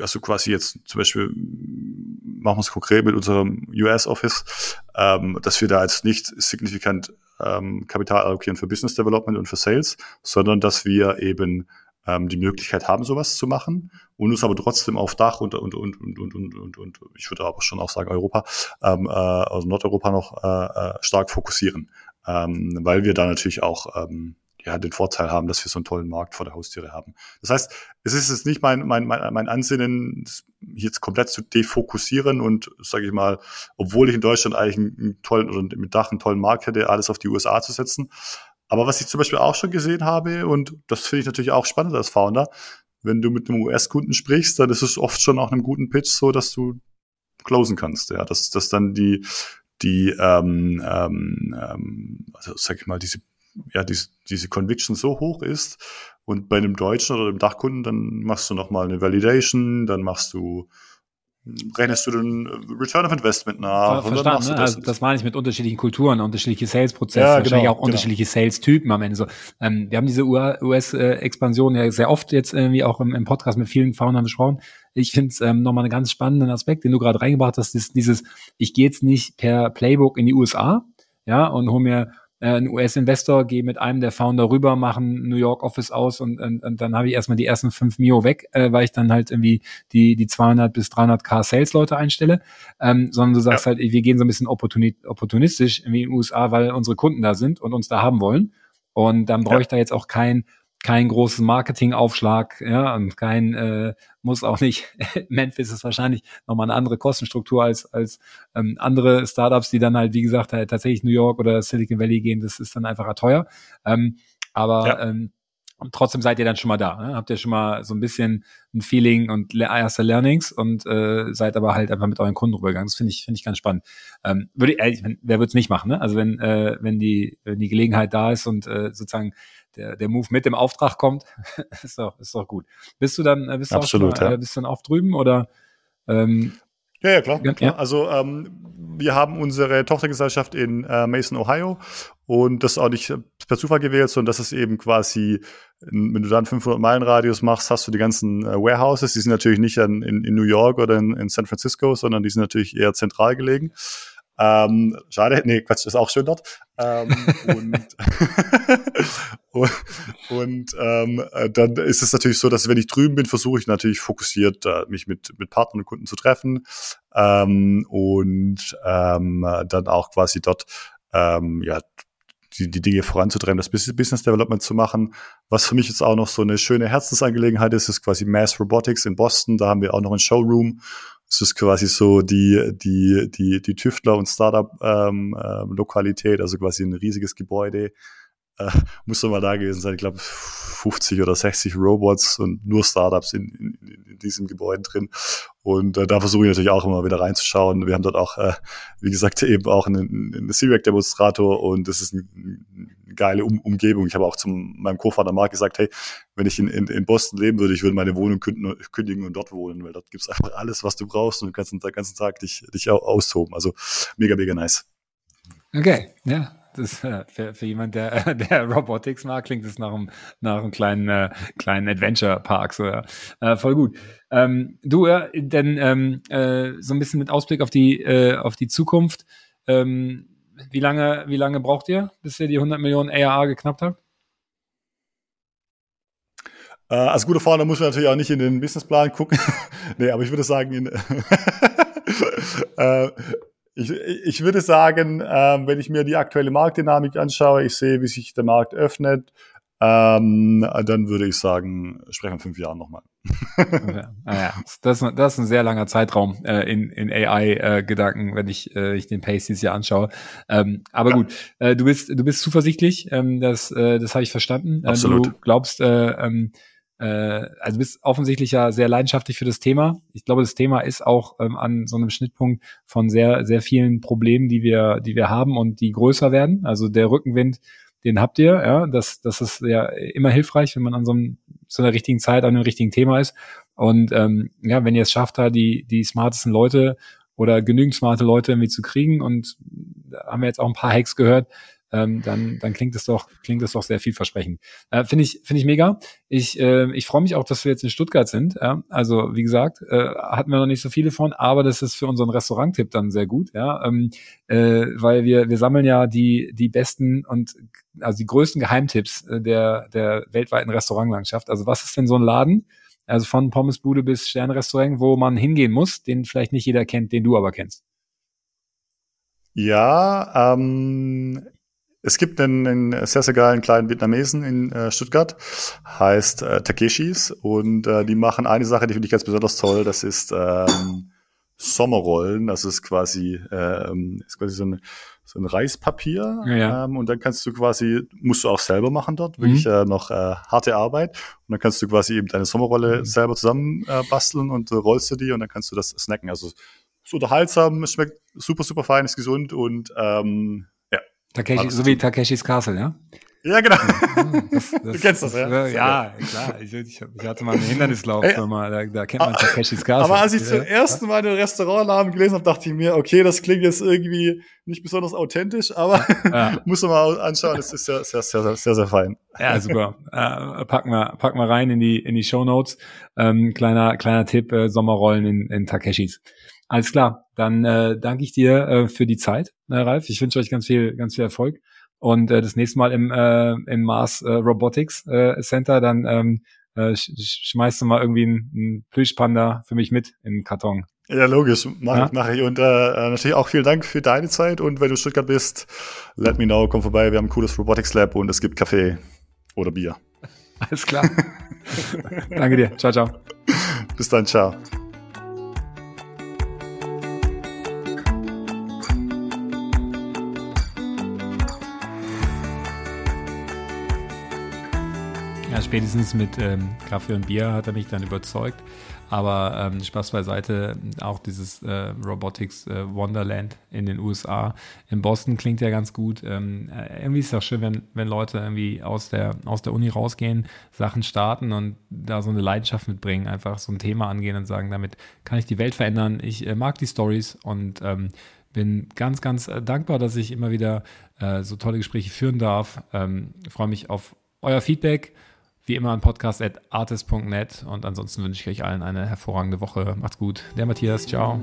also quasi jetzt zum Beispiel machen wir es konkret mit unserem US-Office, ähm, dass wir da jetzt nicht signifikant ähm, Kapital allokieren für Business Development und für Sales, sondern dass wir eben ähm, die Möglichkeit haben, sowas zu machen und uns aber trotzdem auf Dach und und und und und und, und, und ich würde aber schon auch sagen Europa, ähm, äh, also Nordeuropa noch äh, äh, stark fokussieren, ähm, weil wir da natürlich auch ähm, ja, den Vorteil haben, dass wir so einen tollen Markt vor der Haustüre haben. Das heißt, es ist jetzt nicht mein, mein, mein, mein Ansinnen, jetzt komplett zu defokussieren und, sage ich mal, obwohl ich in Deutschland eigentlich einen, tollen oder mit Dach einen tollen Markt hätte, alles auf die USA zu setzen. Aber was ich zum Beispiel auch schon gesehen habe, und das finde ich natürlich auch spannend als Founder, wenn du mit einem US-Kunden sprichst, dann ist es oft schon auch einem guten Pitch so, dass du closen kannst, ja, dass, dass dann die, die, ähm, ähm, ähm also sag ich mal, diese ja, diese, diese Conviction so hoch ist und bei einem Deutschen oder dem Dachkunden, dann machst du nochmal eine Validation, dann machst du rechnest du den Return of Investment nach. Verstanden, ne? das, also das meine ich mit unterschiedlichen Kulturen, unterschiedliche Sales-Prozesse, ja, wahrscheinlich genau, auch genau. unterschiedliche Sales-Typen am Ende. So, ähm, wir haben diese US-Expansion ja sehr oft jetzt irgendwie auch im, im Podcast mit vielen Foundern besprochen. Ich finde es ähm, nochmal einen ganz spannenden Aspekt, den du gerade reingebracht hast, ist dieses, ich gehe jetzt nicht per Playbook in die USA, ja, und hole mir äh, ein US-Investor, gehe mit einem der Founder rüber, machen New York Office aus und, und, und dann habe ich erstmal die ersten fünf Mio weg, äh, weil ich dann halt irgendwie die, die 200 bis 300 K Sales-Leute einstelle, ähm, sondern du sagst ja. halt, wir gehen so ein bisschen opportunistisch in den USA, weil unsere Kunden da sind und uns da haben wollen. Und dann brauche ja. ich da jetzt auch kein kein großes Marketingaufschlag, ja, und kein, äh, muss auch nicht, Memphis ist wahrscheinlich nochmal eine andere Kostenstruktur als, als ähm, andere Startups, die dann halt, wie gesagt, halt tatsächlich New York oder Silicon Valley gehen, das ist dann einfach teuer. Ähm, aber ja. ähm, trotzdem seid ihr dann schon mal da. Ne? Habt ihr schon mal so ein bisschen ein Feeling und erste Learnings und äh, seid aber halt einfach mit euren Kunden rübergegangen. Das finde ich, finde ich ganz spannend. Ähm, würde ich, äh, wer würde es nicht machen, ne? Also wenn, äh, wenn die, wenn die Gelegenheit da ist und äh, sozusagen der, der Move mit dem Auftrag kommt, ist doch, ist doch gut. Bist du dann, äh, bist du Absolut, auch, ja. äh, bist du dann auch drüben oder ähm, ja, ja, klar. klar. Ja. Also ähm, wir haben unsere Tochtergesellschaft in äh, Mason, Ohio und das auch nicht per Zufall gewählt, sondern das ist eben quasi, wenn du dann 500 Meilen Radius machst, hast du die ganzen äh, Warehouses, die sind natürlich nicht in, in, in New York oder in, in San Francisco, sondern die sind natürlich eher zentral gelegen. Ähm, schade, nee, Quatsch, ist auch schön dort. Ähm, und und, und ähm, äh, dann ist es natürlich so, dass wenn ich drüben bin, versuche ich natürlich fokussiert, äh, mich mit, mit Partnern und Kunden zu treffen ähm, und ähm, dann auch quasi dort ähm, ja, die, die Dinge voranzutreiben, das Business Development zu machen. Was für mich jetzt auch noch so eine schöne Herzensangelegenheit ist, ist quasi Mass Robotics in Boston. Da haben wir auch noch ein Showroom es ist quasi so die, die, die, die Tüftler- und Startup-Lokalität, ähm, äh, also quasi ein riesiges Gebäude. Äh, muss doch mal da gewesen sein. Ich glaube, 50 oder 60 Robots und nur Startups in, in, in diesem Gebäude drin. Und äh, da versuche ich natürlich auch immer wieder reinzuschauen. Wir haben dort auch, äh, wie gesagt, eben auch einen, einen Siriac-Demonstrator und das ist ein, geile um Umgebung. Ich habe auch zum meinem Co-Vater Mark gesagt, hey, wenn ich in, in, in Boston leben würde, ich würde meine Wohnung kündigen und dort wohnen, weil dort gibt's einfach alles, was du brauchst und du kannst den ganzen Tag dich, dich austoben. Also mega, mega nice. Okay, ja, das, äh, für, für jemand, der, der Robotics mag, klingt das nach einem, nach einem kleinen, äh, kleinen Adventure-Park. So, ja. Äh, voll gut. Ähm, du, äh, denn ähm, äh, so ein bisschen mit Ausblick auf die, äh, auf die Zukunft. Ähm, wie lange, wie lange braucht ihr, bis ihr die 100 Millionen ARA geknappt habt? Äh, als guter Fahrer muss man natürlich auch nicht in den Businessplan gucken. nee, aber ich würde sagen, in, äh, ich, ich würde sagen, äh, wenn ich mir die aktuelle Marktdynamik anschaue, ich sehe, wie sich der Markt öffnet, ähm, dann würde ich sagen, sprechen wir fünf Jahren nochmal. ja, naja, das, das ist ein sehr langer Zeitraum äh, in, in AI-Gedanken, äh, wenn ich, äh, ich den Pace dieses Jahr anschaue. Ähm, aber ja. gut, äh, du bist du bist zuversichtlich, ähm, das, äh, das habe ich verstanden. Absolut. du glaubst, äh, ähm, äh, also bist offensichtlich ja sehr leidenschaftlich für das Thema. Ich glaube, das Thema ist auch ähm, an so einem Schnittpunkt von sehr sehr vielen Problemen, die wir die wir haben und die größer werden. Also der Rückenwind den habt ihr, ja, das, das ist ja immer hilfreich, wenn man an so einem, zu einer richtigen Zeit an einem richtigen Thema ist. Und ähm, ja, wenn ihr es schafft, da die, die smartesten Leute oder genügend smarte Leute irgendwie zu kriegen und da haben wir jetzt auch ein paar Hacks gehört, ähm, dann, dann klingt es doch, klingt es doch sehr vielversprechend. Äh, finde ich, finde ich mega. Ich, äh, ich freue mich auch, dass wir jetzt in Stuttgart sind. Ja? Also wie gesagt, äh, hatten wir noch nicht so viele von, aber das ist für unseren Restaurant-Tipp dann sehr gut, ja, ähm, äh, weil wir wir sammeln ja die die besten und also die größten Geheimtipps äh, der der weltweiten Restaurantlandschaft. Also was ist denn so ein Laden? Also von Pommesbude bis Sternrestaurant, wo man hingehen muss, den vielleicht nicht jeder kennt, den du aber kennst. Ja, ähm, es gibt einen, einen sehr, sehr geilen kleinen Vietnamesen in äh, Stuttgart, heißt äh, Takeshis. Und äh, die machen eine Sache, die finde ich ganz besonders toll, das ist ähm, Sommerrollen, das ist quasi, ähm, ist quasi so ein, so ein Reispapier. Ja, ja. Ähm, und dann kannst du quasi, musst du auch selber machen dort, mhm. wirklich äh, noch äh, harte Arbeit. Und dann kannst du quasi eben deine Sommerrolle mhm. selber zusammen äh, basteln und äh, rollst du die und dann kannst du das snacken, also so unterhaltsam, es schmeckt super, super fein, ist gesund und ähm, Takeshi, so wie Takeshis Castle, ja? Ja, genau. Das, das, du kennst das, ja? Ja, klar. Ich, ich, ich hatte mal einen Hindernislauf, Ey, da, da kennt man Takeshis Castle. Aber als ich zum ersten Mal den Restaurantnamen gelesen habe, dachte ich mir, okay, das klingt jetzt irgendwie nicht besonders authentisch, aber ja. muss man mal anschauen, das ist sehr, sehr, sehr, sehr, sehr fein. Ja, super. Äh, packen wir, packen wir rein in die, in die Show Notes. Ähm, kleiner, kleiner Tipp, äh, Sommerrollen in, in Takeshis. Alles klar, dann äh, danke ich dir äh, für die Zeit, äh, Ralf. Ich wünsche euch ganz viel, ganz viel Erfolg. Und äh, das nächste Mal im, äh, im Mars äh, Robotics äh, Center, dann ähm, äh, sch schmeißt du mal irgendwie einen, Plüschpanda für mich mit in den Karton. Ja, logisch, mache ja? ich, mache ich. Und äh, äh, natürlich auch vielen Dank für deine Zeit. Und wenn du in Stuttgart bist, let me know, komm vorbei. Wir haben ein cooles Robotics Lab und es gibt Kaffee oder Bier. Alles klar. Danke dir. Ciao, ciao. Bis dann, ciao. Spätestens mit ähm, Kaffee und Bier hat er mich dann überzeugt. Aber ähm, Spaß beiseite, auch dieses äh, Robotics äh, Wonderland in den USA. In Boston klingt ja ganz gut. Ähm, äh, irgendwie ist es auch schön, wenn, wenn Leute irgendwie aus der, aus der Uni rausgehen, Sachen starten und da so eine Leidenschaft mitbringen, einfach so ein Thema angehen und sagen, damit kann ich die Welt verändern. Ich äh, mag die Stories und ähm, bin ganz, ganz äh, dankbar, dass ich immer wieder äh, so tolle Gespräche führen darf. Ähm, freue mich auf euer Feedback. Wie immer an podcast.artist.net und ansonsten wünsche ich euch allen eine hervorragende Woche. Macht's gut. Der Matthias, ciao.